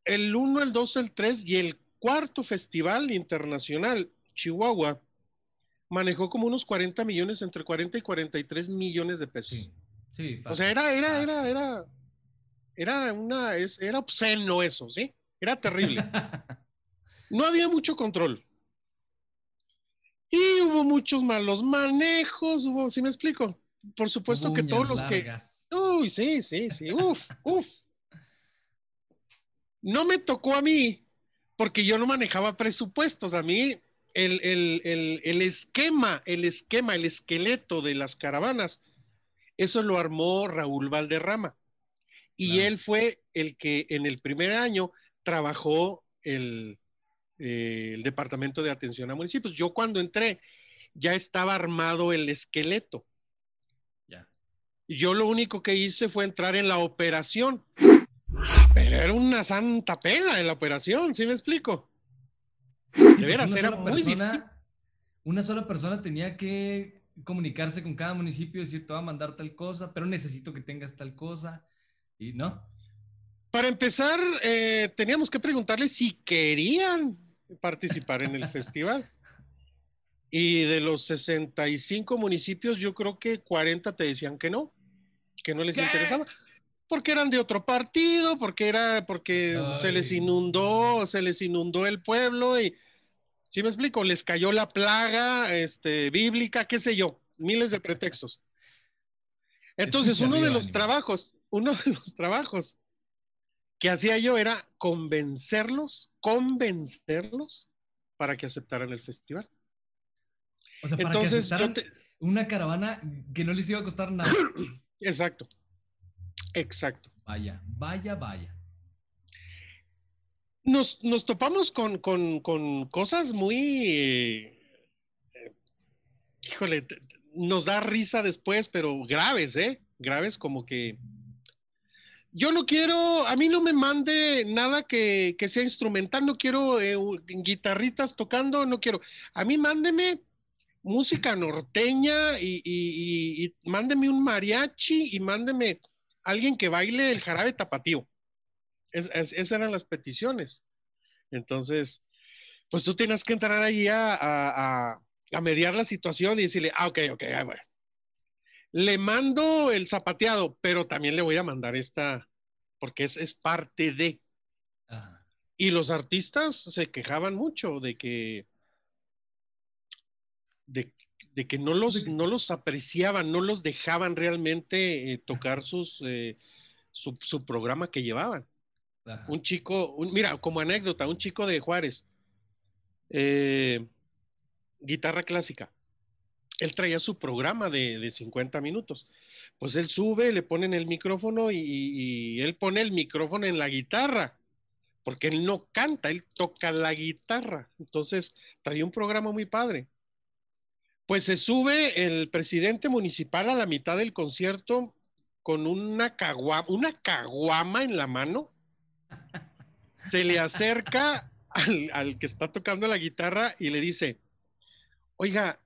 el 1, el 2, el 3 y el cuarto festival internacional, Chihuahua, manejó como unos 40 millones, entre 40 y 43 millones de pesos. Sí, sí fácil, O sea, era, era, era, era, era una, era obsceno eso, ¿sí? Era terrible. No había mucho control. Y hubo muchos malos manejos, hubo, ¿sí me explico? Por supuesto que todos los que... Uy, sí, sí, sí, uf, uf. No me tocó a mí, porque yo no manejaba presupuestos. A mí el, esquema, el esquema, el esqueleto de las caravanas, eso lo armó Raúl Valderrama. Y él fue el que en el primer año trabajó el, eh, el Departamento de Atención a Municipios. Yo cuando entré ya estaba armado el esqueleto. Ya. Yo lo único que hice fue entrar en la operación. Pero era una santa pena en la operación, ¿sí me explico? De veras, una, sola persona, una sola persona tenía que comunicarse con cada municipio y decir, te va a mandar tal cosa, pero necesito que tengas tal cosa. Y no. Para empezar, eh, teníamos que preguntarle si querían participar en el festival. Y de los 65 municipios, yo creo que 40 te decían que no, que no les interesaba porque eran de otro partido, porque era, porque se les inundó, se les inundó el pueblo y ¿Sí me explico? Les cayó la plaga este, bíblica, qué sé yo, miles de pretextos. Entonces, uno de los trabajos, uno de los trabajos que hacía yo era convencerlos, convencerlos para que aceptaran el festival. O sea, para Entonces, que aceptaran una caravana que no les iba a costar nada. Exacto. Exacto. Vaya, vaya, vaya nos, topamos con, cosas muy... Eh, híjole, nos da risa después, pero graves, ¿eh? Graves como que... Yo no quiero, a mí no me mande nada que, sea instrumental, no quiero eh, guitarritas tocando, no quiero. A mí mándeme música norteña y, y, mándeme un mariachi y mándeme alguien que baile el jarabe tapatío esas eran las peticiones. Entonces, pues tú tienes que entrar ahí a, mediar la situación y decirle, ah, ok, ok, ah, bueno. Le mando el zapateado, pero también le voy a mandar esta, porque es, parte de. Y los artistas se quejaban mucho de que, de, que no los, no los apreciaban, no los dejaban realmente eh, tocar sus, eh, su, su, programa que llevaban. Un chico, mira, como anécdota, un chico de Juárez, eh, guitarra clásica. Él traía su programa de, de, 50 minutos. Pues él sube, le ponen el micrófono y, él pone el micrófono en la guitarra, porque él no canta, él toca la guitarra. Entonces, traía un programa muy padre. Pues se sube el presidente municipal a la mitad del concierto con una caguama, una caguama en la mano se le acerca al, al que está tocando la guitarra y le dice, oiga,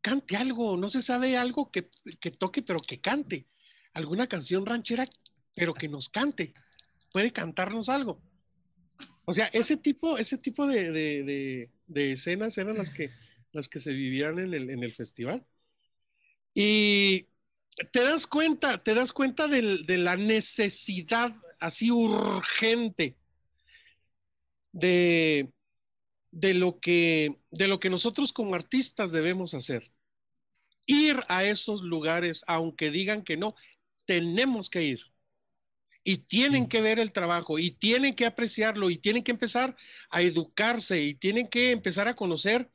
cante algo, no se sabe algo que, que toque, pero que cante. Alguna canción ranchera, pero que nos cante. Puede cantarnos algo. O sea, ese tipo, ese tipo de, de- de- escenas eran las que, las que se vivían en el, en el festival. Y te das cuenta, te das cuenta de la necesidad así urgente de, de, lo que, de lo que nosotros como artistas debemos hacer. Ir a esos lugares, aunque digan que no, tenemos que ir. Y tienen Sí. que ver el trabajo, y tienen que apreciarlo, y tienen que empezar a educarse, y tienen que empezar a conocer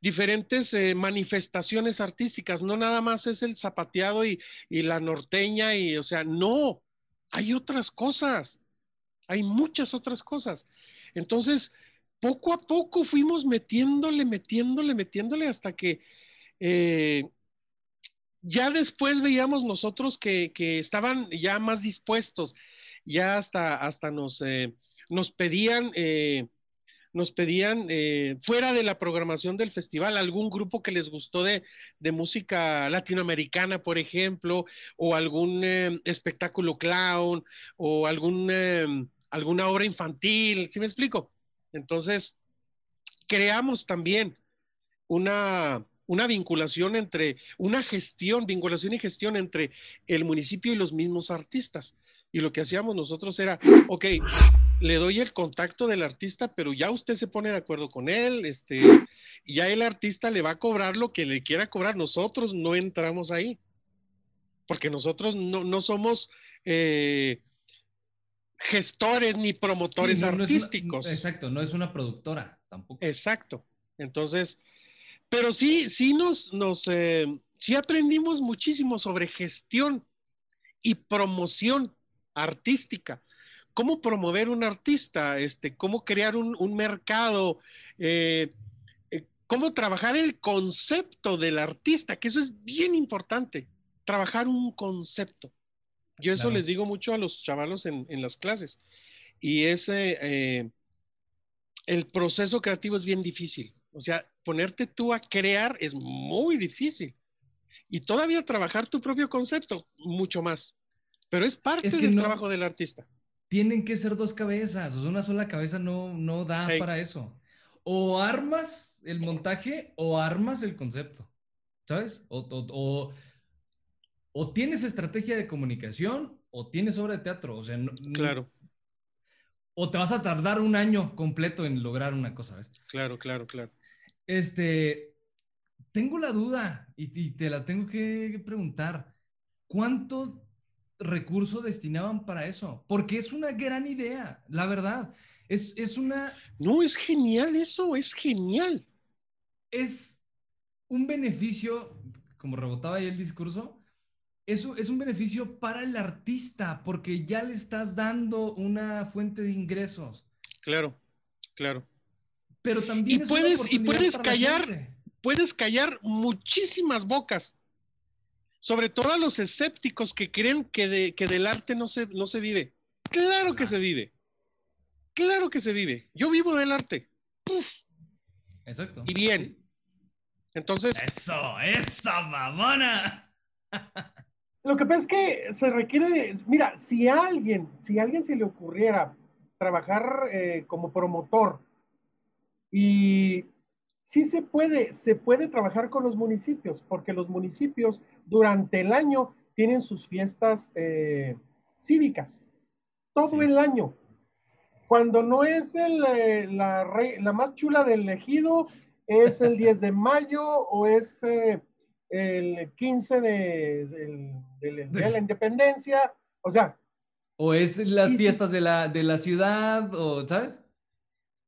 diferentes eh, manifestaciones artísticas. No nada más es el zapateado y, y la norteña, y o sea, no, hay otras cosas, hay muchas otras cosas. Entonces, poco a poco fuimos metiéndole, metiéndole, metiéndole hasta que eh, ya después veíamos nosotros que, que estaban ya más dispuestos, ya hasta, hasta nos, eh, nos pedían, eh, nos pedían eh, fuera de la programación del festival algún grupo que les gustó de, de música latinoamericana, por ejemplo, o algún eh, espectáculo clown, o algún, eh, alguna obra infantil, ¿sí me explico? Entonces, creamos también una, una vinculación entre, una gestión, vinculación y gestión entre el municipio y los mismos artistas. Y lo que hacíamos nosotros era, ok, le doy el contacto del artista, pero ya usted se pone de acuerdo con él, este, y ya el artista le va a cobrar lo que le quiera cobrar. Nosotros no entramos ahí, porque nosotros no, no somos eh, gestores ni promotores Sí, no- no es una- artísticos. exacto, no es una productora tampoco. Exacto. Entonces, pero sí, sí nos, nos, eh, sí aprendimos muchísimo sobre gestión y promoción artística. Cómo promover un artista, este, cómo crear un, un mercado, eh, eh, cómo trabajar el concepto del artista, que eso es bien importante, trabajar un concepto. Yo eso Claro. les digo mucho a los chavalos en, en las clases. Y ese, eh, el proceso creativo es bien difícil. O sea, ponerte tú a crear es muy difícil. Y todavía trabajar tu propio concepto, mucho más. Pero es parte Es que del no- trabajo del artista. Tienen que ser dos cabezas, o sea, una sola cabeza no, no da Sí. para eso. O armas el montaje o armas el concepto, ¿sabes? O, o- o- o tienes estrategia de comunicación o tienes obra de teatro, o sea, no- no- Claro, o te vas a tardar un año completo en lograr una cosa, ¿ves? claro, claro, claro. Este, tengo la duda y, y te la tengo que preguntar. ¿Cuánto recurso destinaban para eso? Porque es una gran idea, la verdad. Es, es una, No, es genial eso, es genial. es un beneficio, como rebotaba ahí el discurso, eso es un beneficio para el artista porque ya le estás dando una fuente de ingresos. Claro, claro. Pero también Y es una puedes- y puedes callar. Puedes callar muchísimas bocas. Sobre todo a los escépticos que creen que, de- que del arte no se, no se vive. Claro que se vive. Claro que se vive. Yo vivo del arte. Exacto. Y bien. Entonces. Eso, eso, mamona. Lo que pasa es que se requiere, de- mira, si a alguien, si a alguien se le ocurriera trabajar eh, como promotor y sí se puede, se puede trabajar con los municipios, porque los municipios durante el año tienen sus fiestas eh, cívicas, todo Sí. el año. Cuando no es el, eh, la, rey- la más chula del ejido, es el 10 de mayo o es eh, el 15 de, del- del- de la independencia. O sea, O es las fiestas de la, de la ciudad, o, ¿sabes?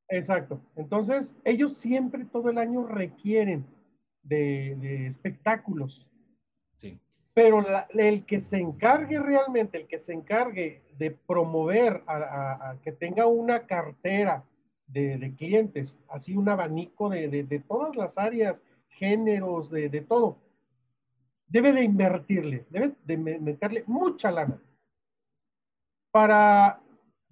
exacto. Entonces, ellos siempre todo el año requieren de, de espectáculos. Sí. Pero la- el que se encargue realmente, el que se encargue de promover a, a- a que tenga una cartera de, de clientes, así un abanico de, de- de todas las áreas, géneros, de, todo, debe de invertirle, debe de me- meterle mucha lana para,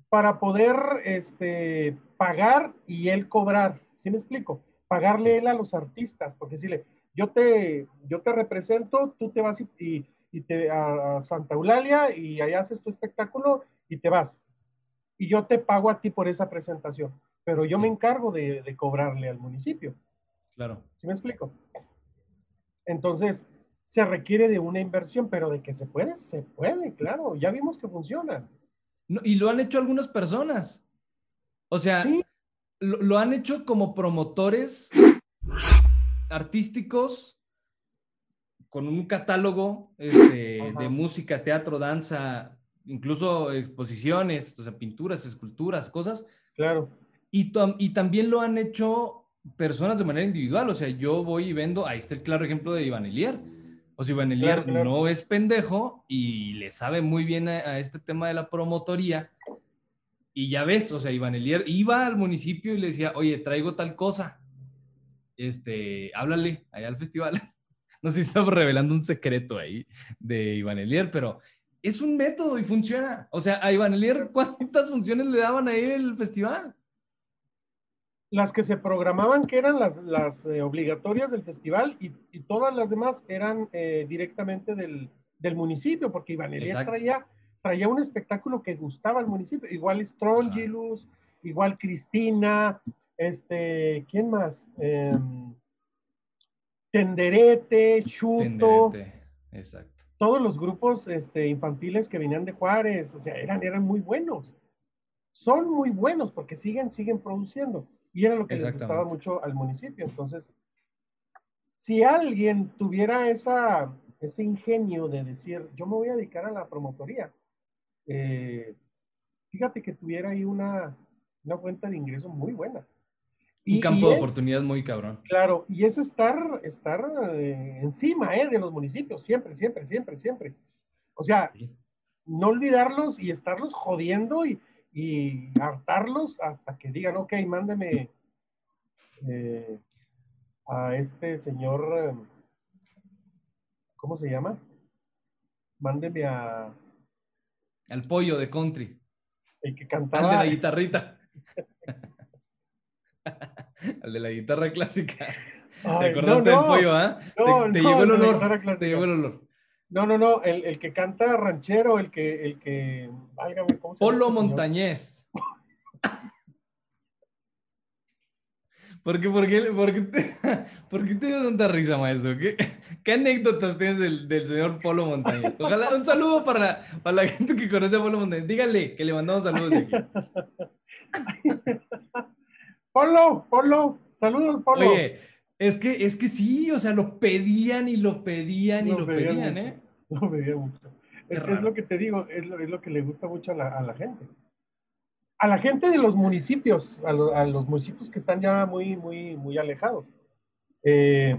para poder este, pagar y él cobrar. ¿Sí me explico? Pagarle él a los artistas, porque decirle, yo te, yo te represento, tú te vas y, y, te, a, Santa Eulalia y allá haces tu espectáculo y te vas. Y yo te pago a ti por esa presentación, pero yo me encargo de, de cobrarle al municipio. Claro. ¿Sí me explico? Entonces, se requiere de una inversión, pero de que se puede, se puede, claro, ya vimos que funciona. y lo han hecho algunas personas. O sea, lo, han hecho como promotores artísticos con un catálogo este, de música, teatro, danza, incluso exposiciones, o sea, pinturas, esculturas, cosas. Claro. Y, y también lo han hecho personas de manera individual. O sea, yo voy y vendo, ahí está el claro ejemplo de Iván Elier. O sea, Iván Elier no es pendejo y le sabe muy bien a, este tema de la promotoría. Y ya ves, o sea, Iván Elier iba al municipio y le decía, oye, traigo tal cosa. Este, háblale allá al festival. No sé si estamos revelando un secreto ahí de Iván Elier, pero es un método y funciona. O sea, a Iván Elier, ¿cuántas funciones le daban ahí el festival? las que se programaban, que eran las, las eh, obligatorias del festival, y, y, todas las demás eran eh, directamente del, del, municipio, porque Ivanería traía, traía un espectáculo que gustaba al municipio, igual Strongilus, igual Cristina, este, ¿quién más? Em, Tenderete, Chuto. Tenderete, exacto. Todos los grupos este, infantiles que venían de Juárez, o sea, eran, eran muy buenos. Son muy buenos porque siguen, siguen produciendo. Y era lo que les gustaba mucho al municipio. Entonces, si alguien tuviera esa, ese ingenio de decir, yo me voy a dedicar a la promotoría, eh, fíjate que tuviera ahí una, una fuente de ingreso muy buena. Un campo de oportunidad muy cabrón. Claro, y es estar, estar eh, encima eh, de los municipios, siempre, siempre, siempre, siempre. O sea, no olvidarlos y estarlos jodiendo y, y hartarlos hasta que digan, ok, mándeme eh, a este señor, eh, ¿cómo se llama? Mándeme a... Al pollo de country. El que cantaba. Al de la guitarrita. Al de la guitarra clásica. ¿Te acordaste del pollo, ah? No, te, llevó el olor. Te llevó el olor. No, no, no, el, el, que canta ranchero, el que, el que, válgame, ¿cómo se Polo este Montañés. ¿Por qué, por qué, por qué, te, por qué tanta risa, maestro? ¿Qué, qué anécdotas tienes del, del, señor Polo Montañez? Ojalá un saludo para la, para la gente que conoce a Polo Montañez. Dígale que le mandamos saludos de aquí. Polo, Polo, saludos, Polo. Oye, es que, es que sí, o sea, lo pedían y lo pedían y lo, pedían, ¿eh? Lo pedían mucho. Es, es, lo que te digo, es lo, es lo que le gusta mucho a la, a la, gente. A la gente de los municipios, a, lo, a los municipios que están ya muy, muy, muy alejados. Eh,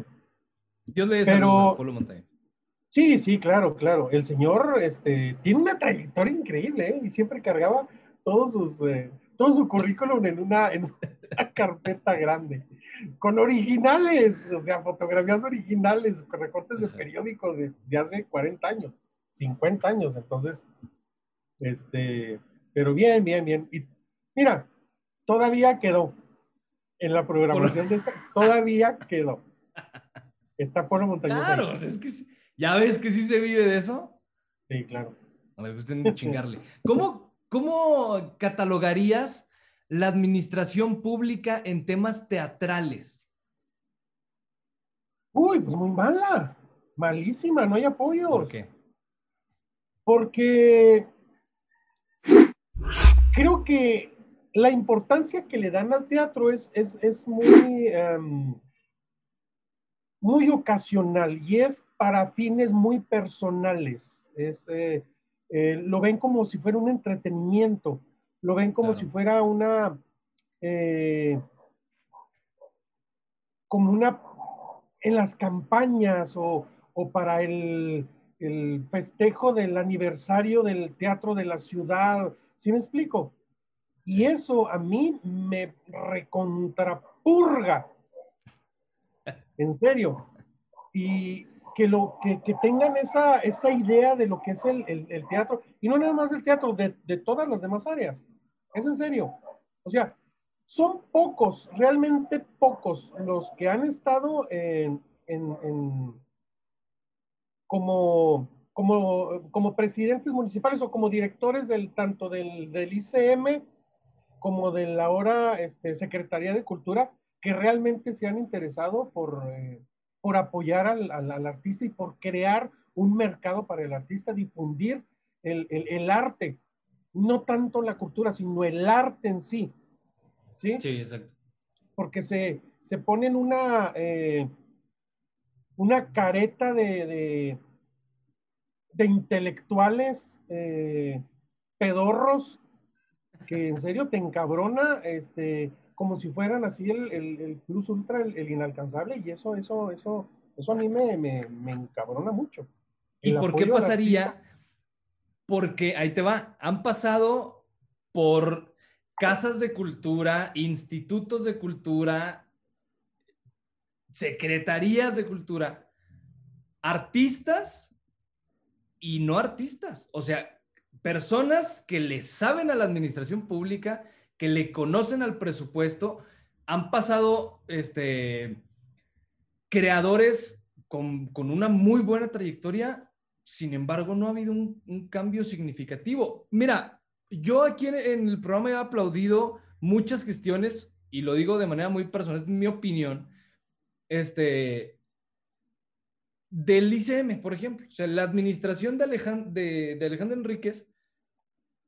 Dios le pero, a Polo Montañez. Sí, sí, claro, claro. El señor este, tiene una trayectoria increíble ¿eh? y siempre cargaba todos sus, eh, todo su currículum en una, en una carpeta grande con originales, o sea, fotografías originales, recortes de periódicos de, de, hace 40 años, 50 años, entonces, este, pero bien, bien, bien. Y mira, todavía quedó en la programación de esta, todavía quedó. Está por la montaña. Claro, es que ya ves que sí se vive de eso. Sí, claro. Me gusta chingarle. ¿Cómo, ¿Cómo catalogarías la administración pública en temas teatrales? Uy, pues muy mala, malísima, no hay apoyo. ¿Por qué? Porque creo que la importancia que le dan al teatro es, es, muy, um, muy ocasional y es para fines muy personales. Es, eh, eh, lo ven como si fuera un entretenimiento lo ven como si fuera una, eh, como una, en las campañas o, para el, festejo del aniversario del teatro de la ciudad. ¿Sí me explico? Y eso a mí me recontrapurga. En serio. Y que, lo, que, tengan esa, esa idea de lo que es el, teatro, y no nada más del teatro, de, de, todas las demás áreas. Es en serio. O sea, son pocos, realmente pocos, los que han estado en, en, en como, como, como presidentes municipales o como directores del tanto del, del ICM como de la ahora este, Secretaría de Cultura, que realmente se han interesado por, eh, por apoyar al, al, al, artista y por crear un mercado para el artista, difundir el, el, el, arte, no tanto la cultura, sino el arte en sí. Sí, sí exacto. Porque se, se ponen una, eh, una careta de, de, de intelectuales eh, pedorros que en serio te encabrona, este, como si fueran así el, el, el plus ultra, el, el, inalcanzable, y eso, eso, eso, eso a mí me, me, me encabrona mucho. ¿Y por qué pasaría? Porque ahí te va, han pasado por casas de cultura, institutos de cultura, secretarías de cultura, artistas y no artistas. O sea, personas que le saben a la administración pública, que le conocen al presupuesto, han pasado este, creadores con, con una muy buena trayectoria, sin embargo, no ha habido un, cambio significativo. Mira, yo aquí en, en, el programa he aplaudido muchas gestiones, y lo digo de manera muy personal, es mi opinión, este, del ICM, por ejemplo. O sea, la administración de, Alejand de, de Alejandro Enríquez,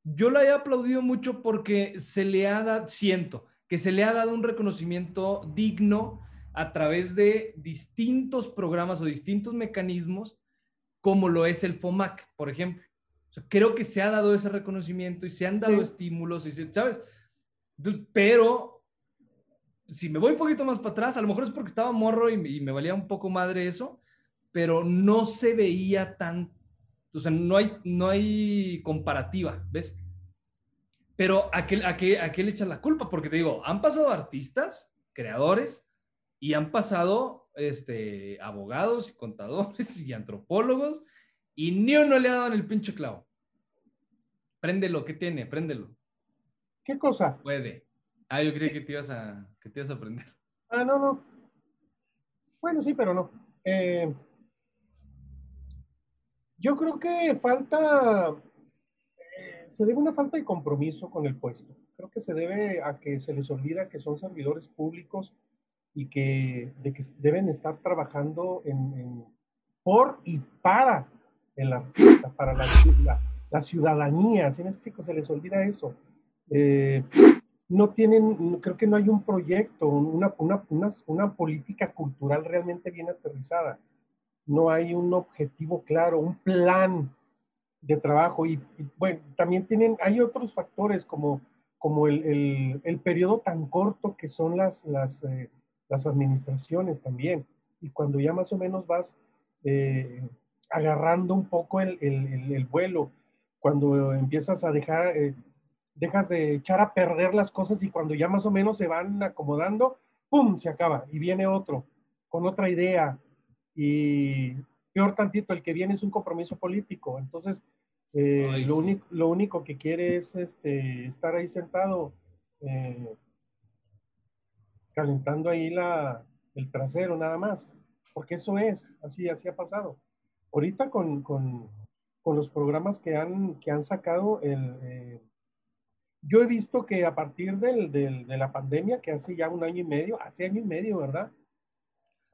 yo la he aplaudido mucho porque se le ha dado, siento, que se le ha dado un reconocimiento digno a través de distintos programas o distintos mecanismos, como lo es el FOMAC, por ejemplo. O sea, creo que se ha dado ese reconocimiento y se han dado sí. estímulos, y se, ¿sabes? Pero si me voy un poquito más para atrás, a lo mejor es porque estaba morro y, y me valía un poco madre eso, pero no se veía tan, sea, no hay, no hay comparativa, ¿ves? Pero ¿a qué, a, qué, ¿a qué le echas la culpa? Porque te digo, han pasado artistas, creadores, y han pasado este, abogados y contadores y antropólogos, y ni uno le ha dado en el pinche clavo. Préndelo, ¿qué tiene? Préndelo. ¿Qué cosa? Puede. Ah, yo creí que te ibas a, que te ibas a aprender. Ah, no, no. Bueno, sí, pero no. Eh, yo creo que falta, eh, se debe una falta de compromiso con el puesto. Creo que se debe a que se les olvida que son servidores públicos y que, de que deben estar trabajando en, en, por y para el artista, para la, la, la ciudadanía. ¿Sí me explico? Se les olvida eso. Eh, no tienen, creo que no hay un proyecto, una, una, una política cultural realmente bien aterrizada no hay un objetivo claro, un plan de trabajo y, bueno, también tienen, hay otros factores como, como el, el, el periodo tan corto que son las, las, eh, las, administraciones también. Y cuando ya más o menos vas eh, agarrando un poco el, el, vuelo, cuando empiezas a dejar, eh, dejas de echar a perder las cosas y cuando ya más o menos se van acomodando, ¡pum! se acaba y viene otro con otra idea, y peor tantito, el que viene es un compromiso político. Entonces, eh, Ay, lo, sí. único, lo único que quiere es este, estar ahí sentado, eh, calentando ahí la, el trasero nada más, porque eso es, así, así ha pasado. Ahorita con, con, con los programas que han, que han sacado, el, eh, yo he visto que a partir del, del, de la pandemia, que hace ya un año y medio, hace año y medio, ¿verdad?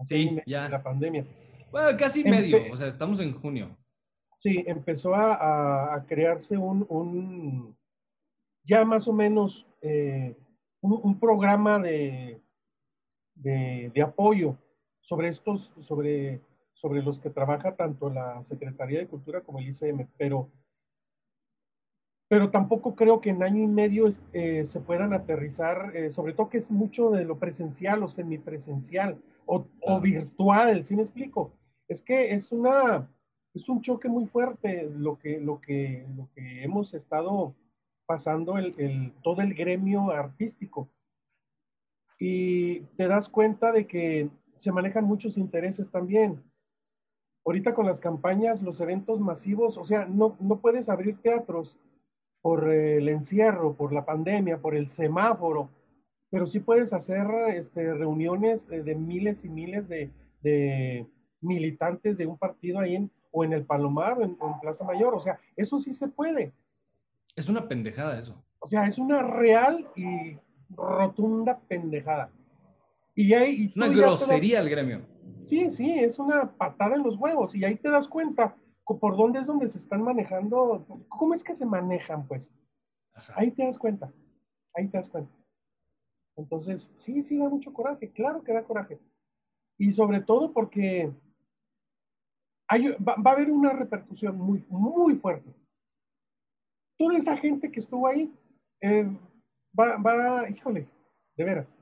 Sí, ya. La pandemia. Bueno, casi Empe medio, o sea, estamos en junio. Sí, empezó a, a, crearse un, un, ya más o menos eh, un, un, programa de, de, de, apoyo sobre estos, sobre, sobre los que trabaja tanto la Secretaría de Cultura como el ICM, pero pero tampoco creo que en año y medio eh, se puedan aterrizar, eh, sobre todo que es mucho de lo presencial o semipresencial o, o virtual, ¿sí me explico? Es que es una, es un choque muy fuerte lo que, lo que, lo que hemos estado pasando el, el, todo el gremio artístico. Y te das cuenta de que se manejan muchos intereses también. Ahorita con las campañas, los eventos masivos, o sea, no, no puedes abrir teatros por el encierro, por la pandemia, por el semáforo, pero sí puedes hacer este, reuniones eh, de miles y miles de, de militantes de un partido ahí en, o en el Palomar o en, en, Plaza Mayor. O sea, eso sí se puede. Es una pendejada eso. O sea, es una real y rotunda pendejada. Y hay, y una grosería al gremio. Sí, sí, es una patada en los huevos. Y ahí te das cuenta por dónde es donde se están manejando, cómo es que se manejan, pues. Ajá. Ahí te das cuenta. Ahí te das cuenta. Entonces, sí, sí da mucho coraje, claro que da coraje. Y sobre todo porque hay, va, va, a haber una repercusión muy, muy fuerte. Toda esa gente que estuvo ahí eh, va, va, híjole, de veras.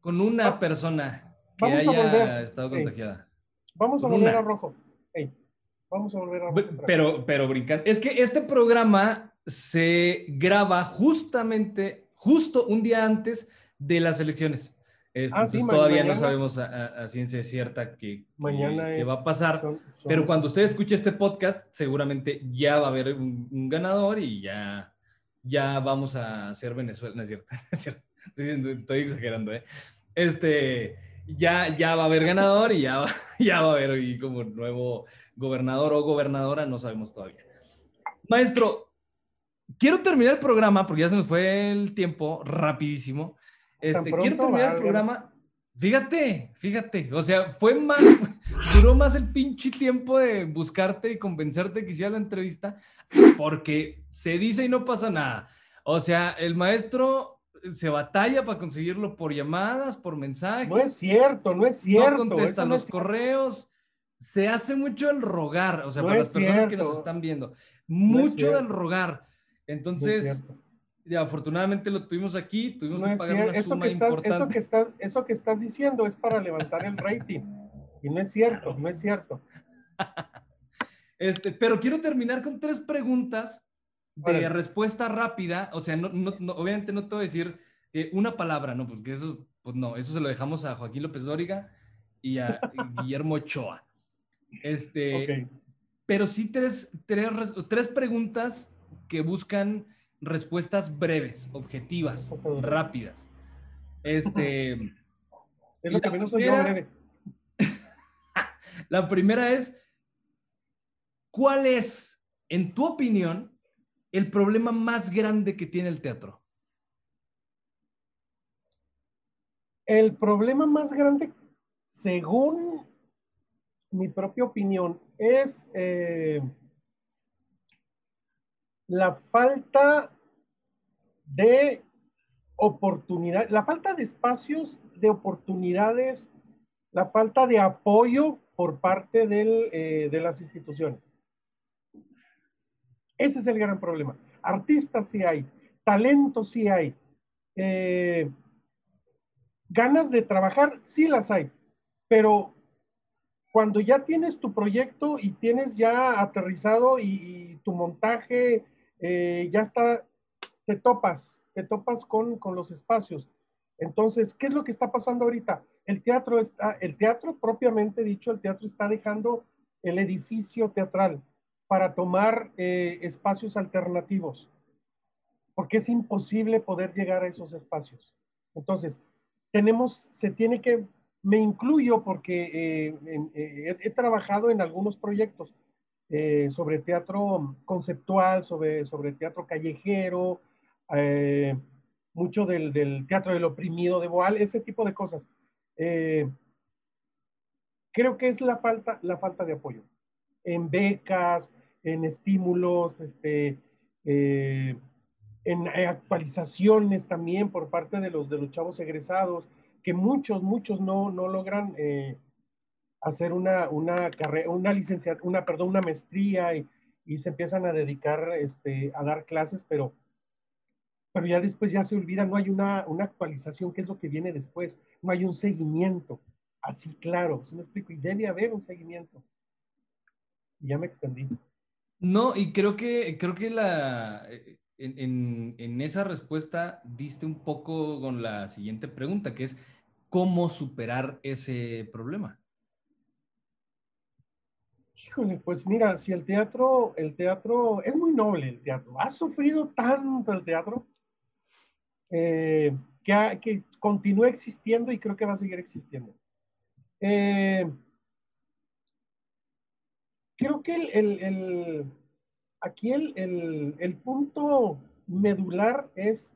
Con una va, persona que haya volver, estado contagiada. Hey, vamos a volver una. a rojo. Hey, vamos a volver a rojo. Pero, pero brincando. Es que este programa se graba justamente, justo un día antes de las elecciones. Ah, entonces sí, todavía mañana, no sabemos a, a, a, ciencia cierta es, va a pasar. Son, son pero cuando usted escuche este podcast, seguramente ya va a haber un, un, ganador y ya, ya vamos a hacer Venezuela. No es cierto, es cierto. Estoy, estoy, exagerando, ¿eh? Este, ya, ya va a haber ganador y ya va, ya va a haber hoy como nuevo gobernador o gobernadora, no sabemos todavía. Maestro, quiero terminar el programa porque ya se nos fue el tiempo rapidísimo. Este, quiero terminar el programa. Fíjate, fíjate, o sea, fue más, duró más el pinche tiempo de buscarte y convencerte que hiciera la entrevista, porque se dice y no pasa nada. O sea, el maestro se batalla para conseguirlo por llamadas, por mensajes. No es cierto, no es cierto. No contesta los correos. Se hace mucho el rogar, o sea, no para las personas cierto. que nos están viendo, mucho no del rogar. Entonces, afortunadamente lo tuvimos aquí, tuvimos no que pagar una eso suma que estás, importante. Eso que, estás, eso que estás diciendo es para levantar el rating. Y no es cierto, no es cierto. Este, pero quiero terminar con tres preguntas de respuesta rápida. O sea, no, no, no, obviamente no te voy a decir eh, una palabra, ¿no? Porque eso, pues no, eso se lo dejamos a Joaquín López Dóriga y a Guillermo Ochoa. Este, okay. Pero sí tres, tres, tres preguntas que buscan respuestas breves, objetivas, rápidas. Este. Es lo que menos soy yo breve. la primera es: ¿cuál es, en tu opinión, el problema más grande que tiene el teatro? El problema más grande, según mi propia opinión, es. Eh, la falta de oportunidad, la falta de espacios, de oportunidades, la falta de apoyo por parte del, eh, de las instituciones. Ese es el gran problema. Artistas sí hay, talento sí hay, eh, ganas de trabajar sí las hay, pero cuando ya tienes tu proyecto y tienes ya aterrizado y, y tu montaje eh, ya está, te topas, te topas con, con los espacios. Entonces, ¿qué es lo que está pasando ahorita? El teatro está, el teatro propiamente dicho, el teatro está dejando el edificio teatral para tomar eh, espacios alternativos, porque es imposible poder llegar a esos espacios. Entonces, tenemos, se tiene que, me incluyo porque eh, eh, he, trabajado en algunos proyectos eh, sobre teatro conceptual, sobre, sobre teatro callejero, mucho del, del, teatro del oprimido de Boal, ese tipo de cosas. Creo que es la falta, la falta de apoyo en becas, en estímulos, este, en actualizaciones también por parte de los, de los chavos egresados, que muchos, muchos no, no logran eh, hacer una, una carrera, una licenciatura, una, perdón, una maestría y, y, se empiezan a dedicar este, a dar clases, pero, pero ya después ya se olvida, no hay una, una actualización, que es lo que viene después, no hay un seguimiento, así claro, ¿sí me explico? Y debe haber un seguimiento. Y ya me extendí. No, y creo que, creo que la, en, en, esa respuesta diste un poco con la siguiente pregunta, que es, ¿cómo superar ese problema? Híjole, pues mira, si el teatro, el teatro, es muy noble el teatro. Ha sufrido tanto el teatro eh, que, ha- que continúa existiendo y creo que va a seguir existiendo. Eh, creo que el- aquí el, el- el punto medular es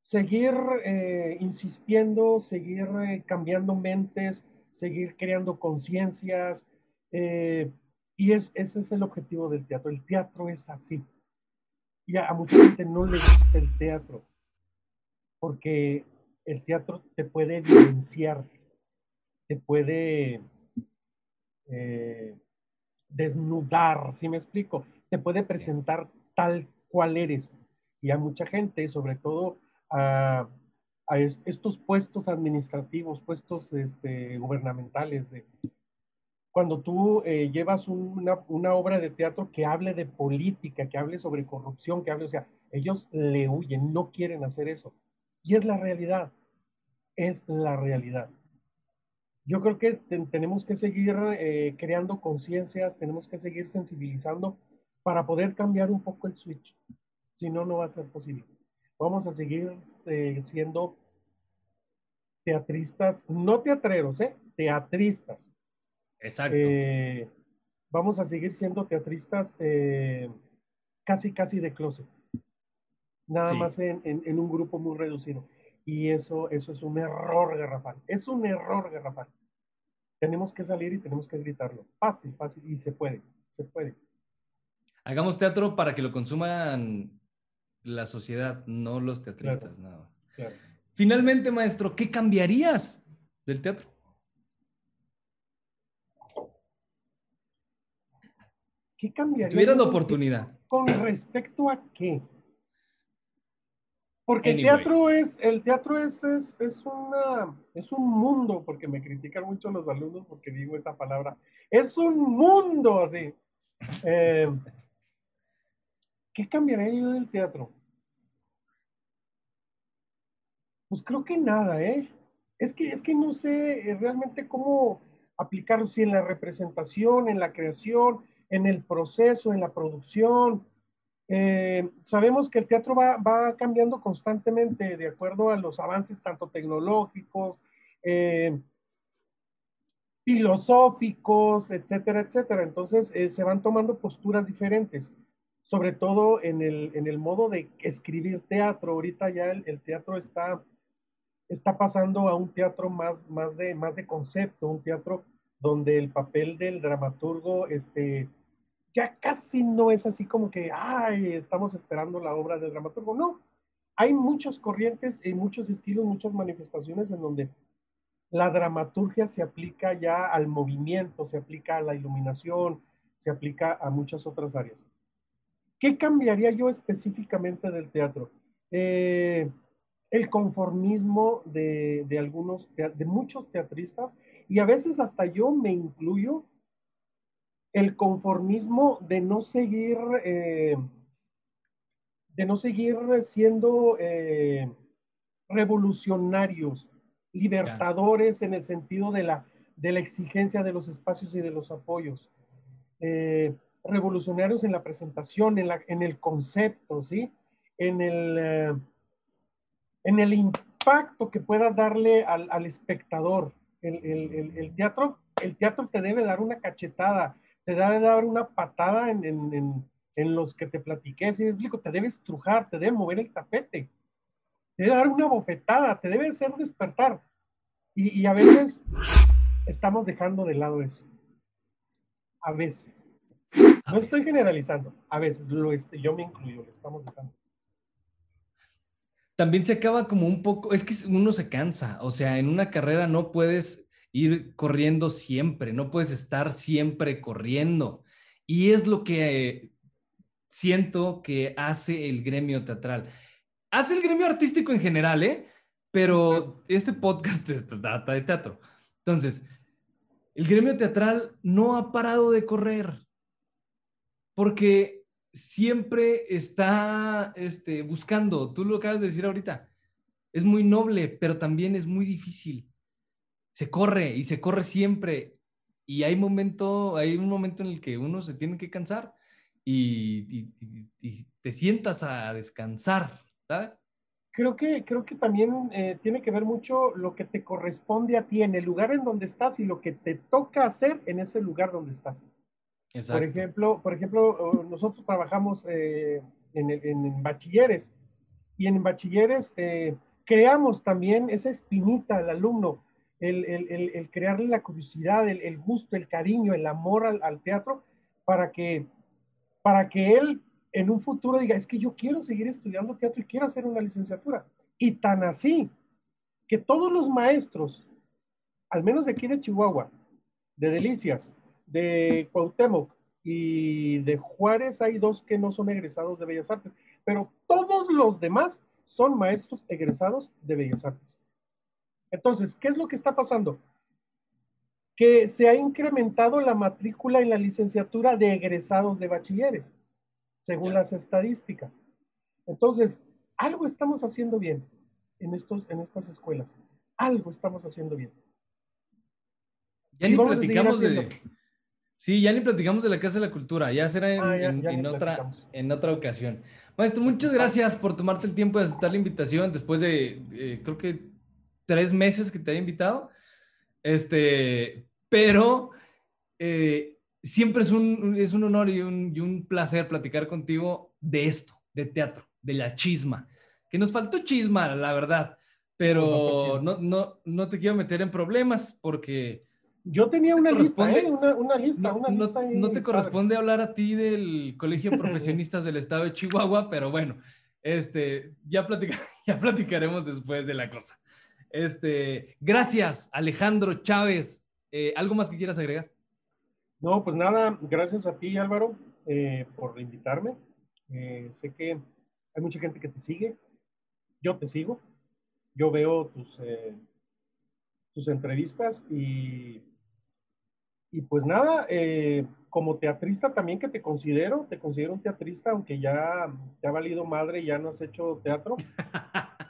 seguir eh, insistiendo, seguir eh, cambiando mentes, seguir creando conciencias. eh, y es, ese es el objetivo del teatro. El teatro es así. Y a, a mucha gente no le gusta el teatro, porque el teatro te puede evidenciar, te puede desnudar, ¿sí me explico? Te puede presentar tal cual eres. Y a mucha gente, sobre todo a, a es- estos puestos administrativos, puestos este, gubernamentales, de, cuando tú eh, llevas una, una obra de teatro que hable de política, que hable sobre corrupción, que hable, o sea, ellos le huyen, no quieren hacer eso. Y es la realidad, es la realidad. Yo creo que ten- tenemos que seguir eh, creando conciencias, tenemos que seguir sensibilizando para poder cambiar un poco el switch. Si no, no va a ser posible. Vamos a seguir eh, siendo teatristas, no teatreros, ¿eh? Teatristas. Exacto. Eh, vamos a seguir siendo teatristas eh, casi, casi de closet. Nada Sí. más en, en- en un grupo muy reducido. Y eso, eso es un error garrafal. Es un error garrafal. Tenemos que salir y tenemos que gritarlo. Fácil, fácil. Y se puede, se puede. Hagamos teatro para que lo consuman la sociedad, no los teatristas, nada más. Claro. Finalmente, maestro, ¿qué cambiarías del teatro? ¿Qué Si cambiaría? tuvieras la oportunidad. ¿Con respecto a qué? Porque Anyway. el teatro es, el teatro es, es, es una, es un mundo, porque me critican mucho los alumnos porque digo esa palabra. Es un mundo así. Eh, ¿Qué cambiaría yo del teatro? Pues creo que nada, ¿eh? Es que, es que no sé eh, realmente cómo aplicarlo, si en la representación, en la creación, en el proceso, en la producción. Eh, sabemos que el teatro va, cambiando constantemente de acuerdo a los avances tanto tecnológicos, eh, filosóficos, etcétera, etcétera. Entonces eh, se van tomando posturas diferentes, sobre todo en el, en el modo de escribir teatro. Ahorita ya el, el teatro está, está pasando a un teatro más, más, de, más de concepto, un teatro donde el papel del dramaturgo este, ya casi no es así como que, ay, estamos esperando la obra del dramaturgo. No, hay muchas corrientes y muchos estilos, muchas manifestaciones en donde la dramaturgia se aplica ya al movimiento, se aplica a la iluminación, se aplica a muchas otras áreas. ¿Qué cambiaría yo específicamente del teatro? Eh, el conformismo de, de algunos, de muchos teatristas, y a veces hasta yo me incluyo, el conformismo de no seguir, eh, de no seguir siendo eh, revolucionarios, libertadores en el sentido de la, de la exigencia de los espacios y de los apoyos. Eh, revolucionarios en la presentación, en, la, en el concepto, ¿sí? En el, en el impacto que puedas darle al, al espectador. El- el- el teatro, el teatro te debe dar una cachetada, te debe dar una patada en, en- en- en los que te platiqué, ¿sí me explico? Te debe estrujar, te debe mover el tapete, te debe dar una bofetada, te debe hacer despertar. Y, y a veces estamos dejando de lado eso. A veces. A No estoy generalizando, a veces, lo, este, yo me incluyo, lo estamos dejando. También se acaba como un poco, es que uno se cansa, o sea, en una carrera no puedes ir corriendo siempre, no puedes estar siempre corriendo. Y es lo que siento que hace el gremio teatral. Hace el gremio artístico en general, ¿eh? Pero este podcast trata de teatro. Entonces, el gremio teatral no ha parado de correr porque siempre está este, buscando, tú lo acabas de decir ahorita, es muy noble, pero también es muy difícil. Se corre y se corre siempre. y hay, momento, hay un momento en el que uno se tiene que cansar y, te sientas a descansar, ¿sabes? Creo que, creo que también eh, tiene que ver mucho lo que te corresponde a ti en el lugar en donde estás y lo que te toca hacer en ese lugar donde estás. Exacto. Por ejemplo, por ejemplo nosotros trabajamos eh, en, en, bachilleres y en bachilleres eh, creamos también esa espinita al alumno, el, el, el crearle la curiosidad, el, gusto, el cariño, el amor al, al teatro para que para que él en un futuro diga, es que yo quiero seguir estudiando teatro y quiero hacer una licenciatura. Y tan así que todos los maestros, al menos de aquí de Chihuahua, de Delicias, de Cuauhtémoc y de Juárez, hay dos que no son egresados de Bellas Artes, pero todos los demás son maestros egresados de Bellas Artes. Entonces, ¿qué es lo que está pasando? que se ha incrementado la matrícula en la licenciatura de egresados de bachilleres, según las estadísticas. Entonces, algo estamos haciendo bien en, estos, en estas escuelas. Algo estamos haciendo bien. Ya ni platicamos de... Sí, ya ni platicamos de la Casa de la Cultura, ya será en, ah, otra, en otra ocasión. Maestro, muchas gracias por tomarte el tiempo de aceptar la invitación después de, eh, creo que tres meses que te haya invitado. Este, pero eh, siempre es un, es un honor y un, y un, placer platicar contigo de esto, de teatro, de la chisma. Que nos faltó chisma, la verdad, pero no, no, no te quiero meter en problemas porque... Yo tenía una lista, ¿eh? una, una, lista, no, una lista no, te corresponde hablar a ti del Colegio Profesionistas del Estado de Chihuahua, pero bueno, este, ya, ya platicaremos después de la cosa. Este, gracias, Alejandro Chávez. Eh, ¿Algo más que quieras agregar? No, pues nada, gracias a ti, Álvaro, eh, por invitarme. Eh, sé que hay mucha gente que te sigue. Yo te sigo. Yo veo tus, tus entrevistas y, y pues nada, como teatrista también que te considero, te considero un teatrista, aunque ya te ha valido madre y ya no has hecho teatro.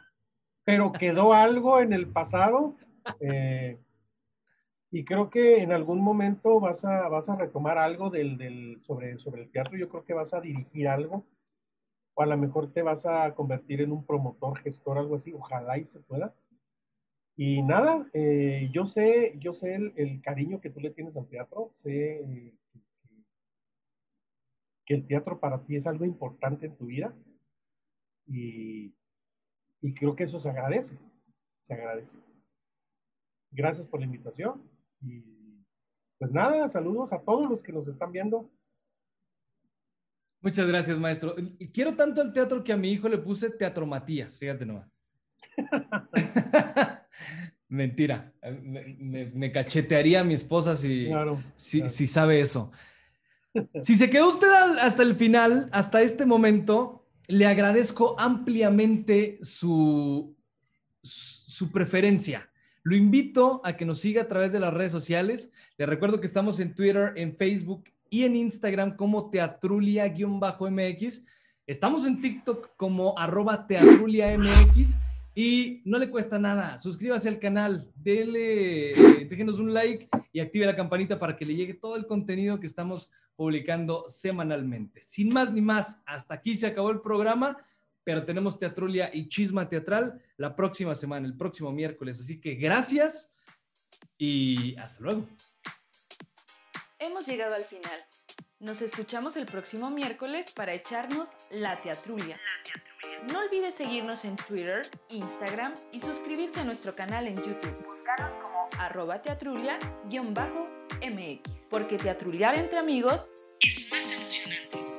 pero quedó algo en el pasado. Eh, y creo que en algún momento vas a, vas a retomar algo del, del, sobre, sobre el teatro. Yo creo que vas a dirigir algo. O a lo mejor te vas a convertir en un promotor, gestor, algo así. Ojalá y se pueda. Y nada, eh, yo sé, yo sé el, cariño que tú le tienes al teatro. Sé eh, que el teatro para ti es algo importante en tu vida. Y, y creo que eso se agradece, se agradece. Gracias por la invitación y pues nada, saludos a todos los que nos están viendo. Muchas gracias, maestro. Quiero tanto el teatro que a mi hijo le puse Teatro Matías, fíjate nomás. Mentira, me, cachetearía a mi esposa si, si, si sabe eso. Si se quedó usted hasta el final, hasta este momento, le agradezco ampliamente su, su preferencia. Lo invito a que nos siga a través de las redes sociales. Le recuerdo que estamos en Twitter, en Facebook y en Instagram como teatrulia-mx. Estamos en TikTok como arroba teatrulia-mx y no le cuesta nada. Suscríbase al canal, dele, déjenos un like y active la campanita para que le llegue todo el contenido que estamos publicando semanalmente. Sin más ni más, hasta aquí se acabó el programa, pero tenemos Teatrulia y Chisma Teatral la próxima semana, el próximo miércoles. Así que gracias y hasta luego. Hemos llegado al final. Nos escuchamos el próximo miércoles para echarnos la teatrulia. No olvides seguirnos en Twitter, Instagram y suscribirte a nuestro canal en YouTube. Arroba teatrulia-mx. Porque teatruliar entre amigos es más emocionante.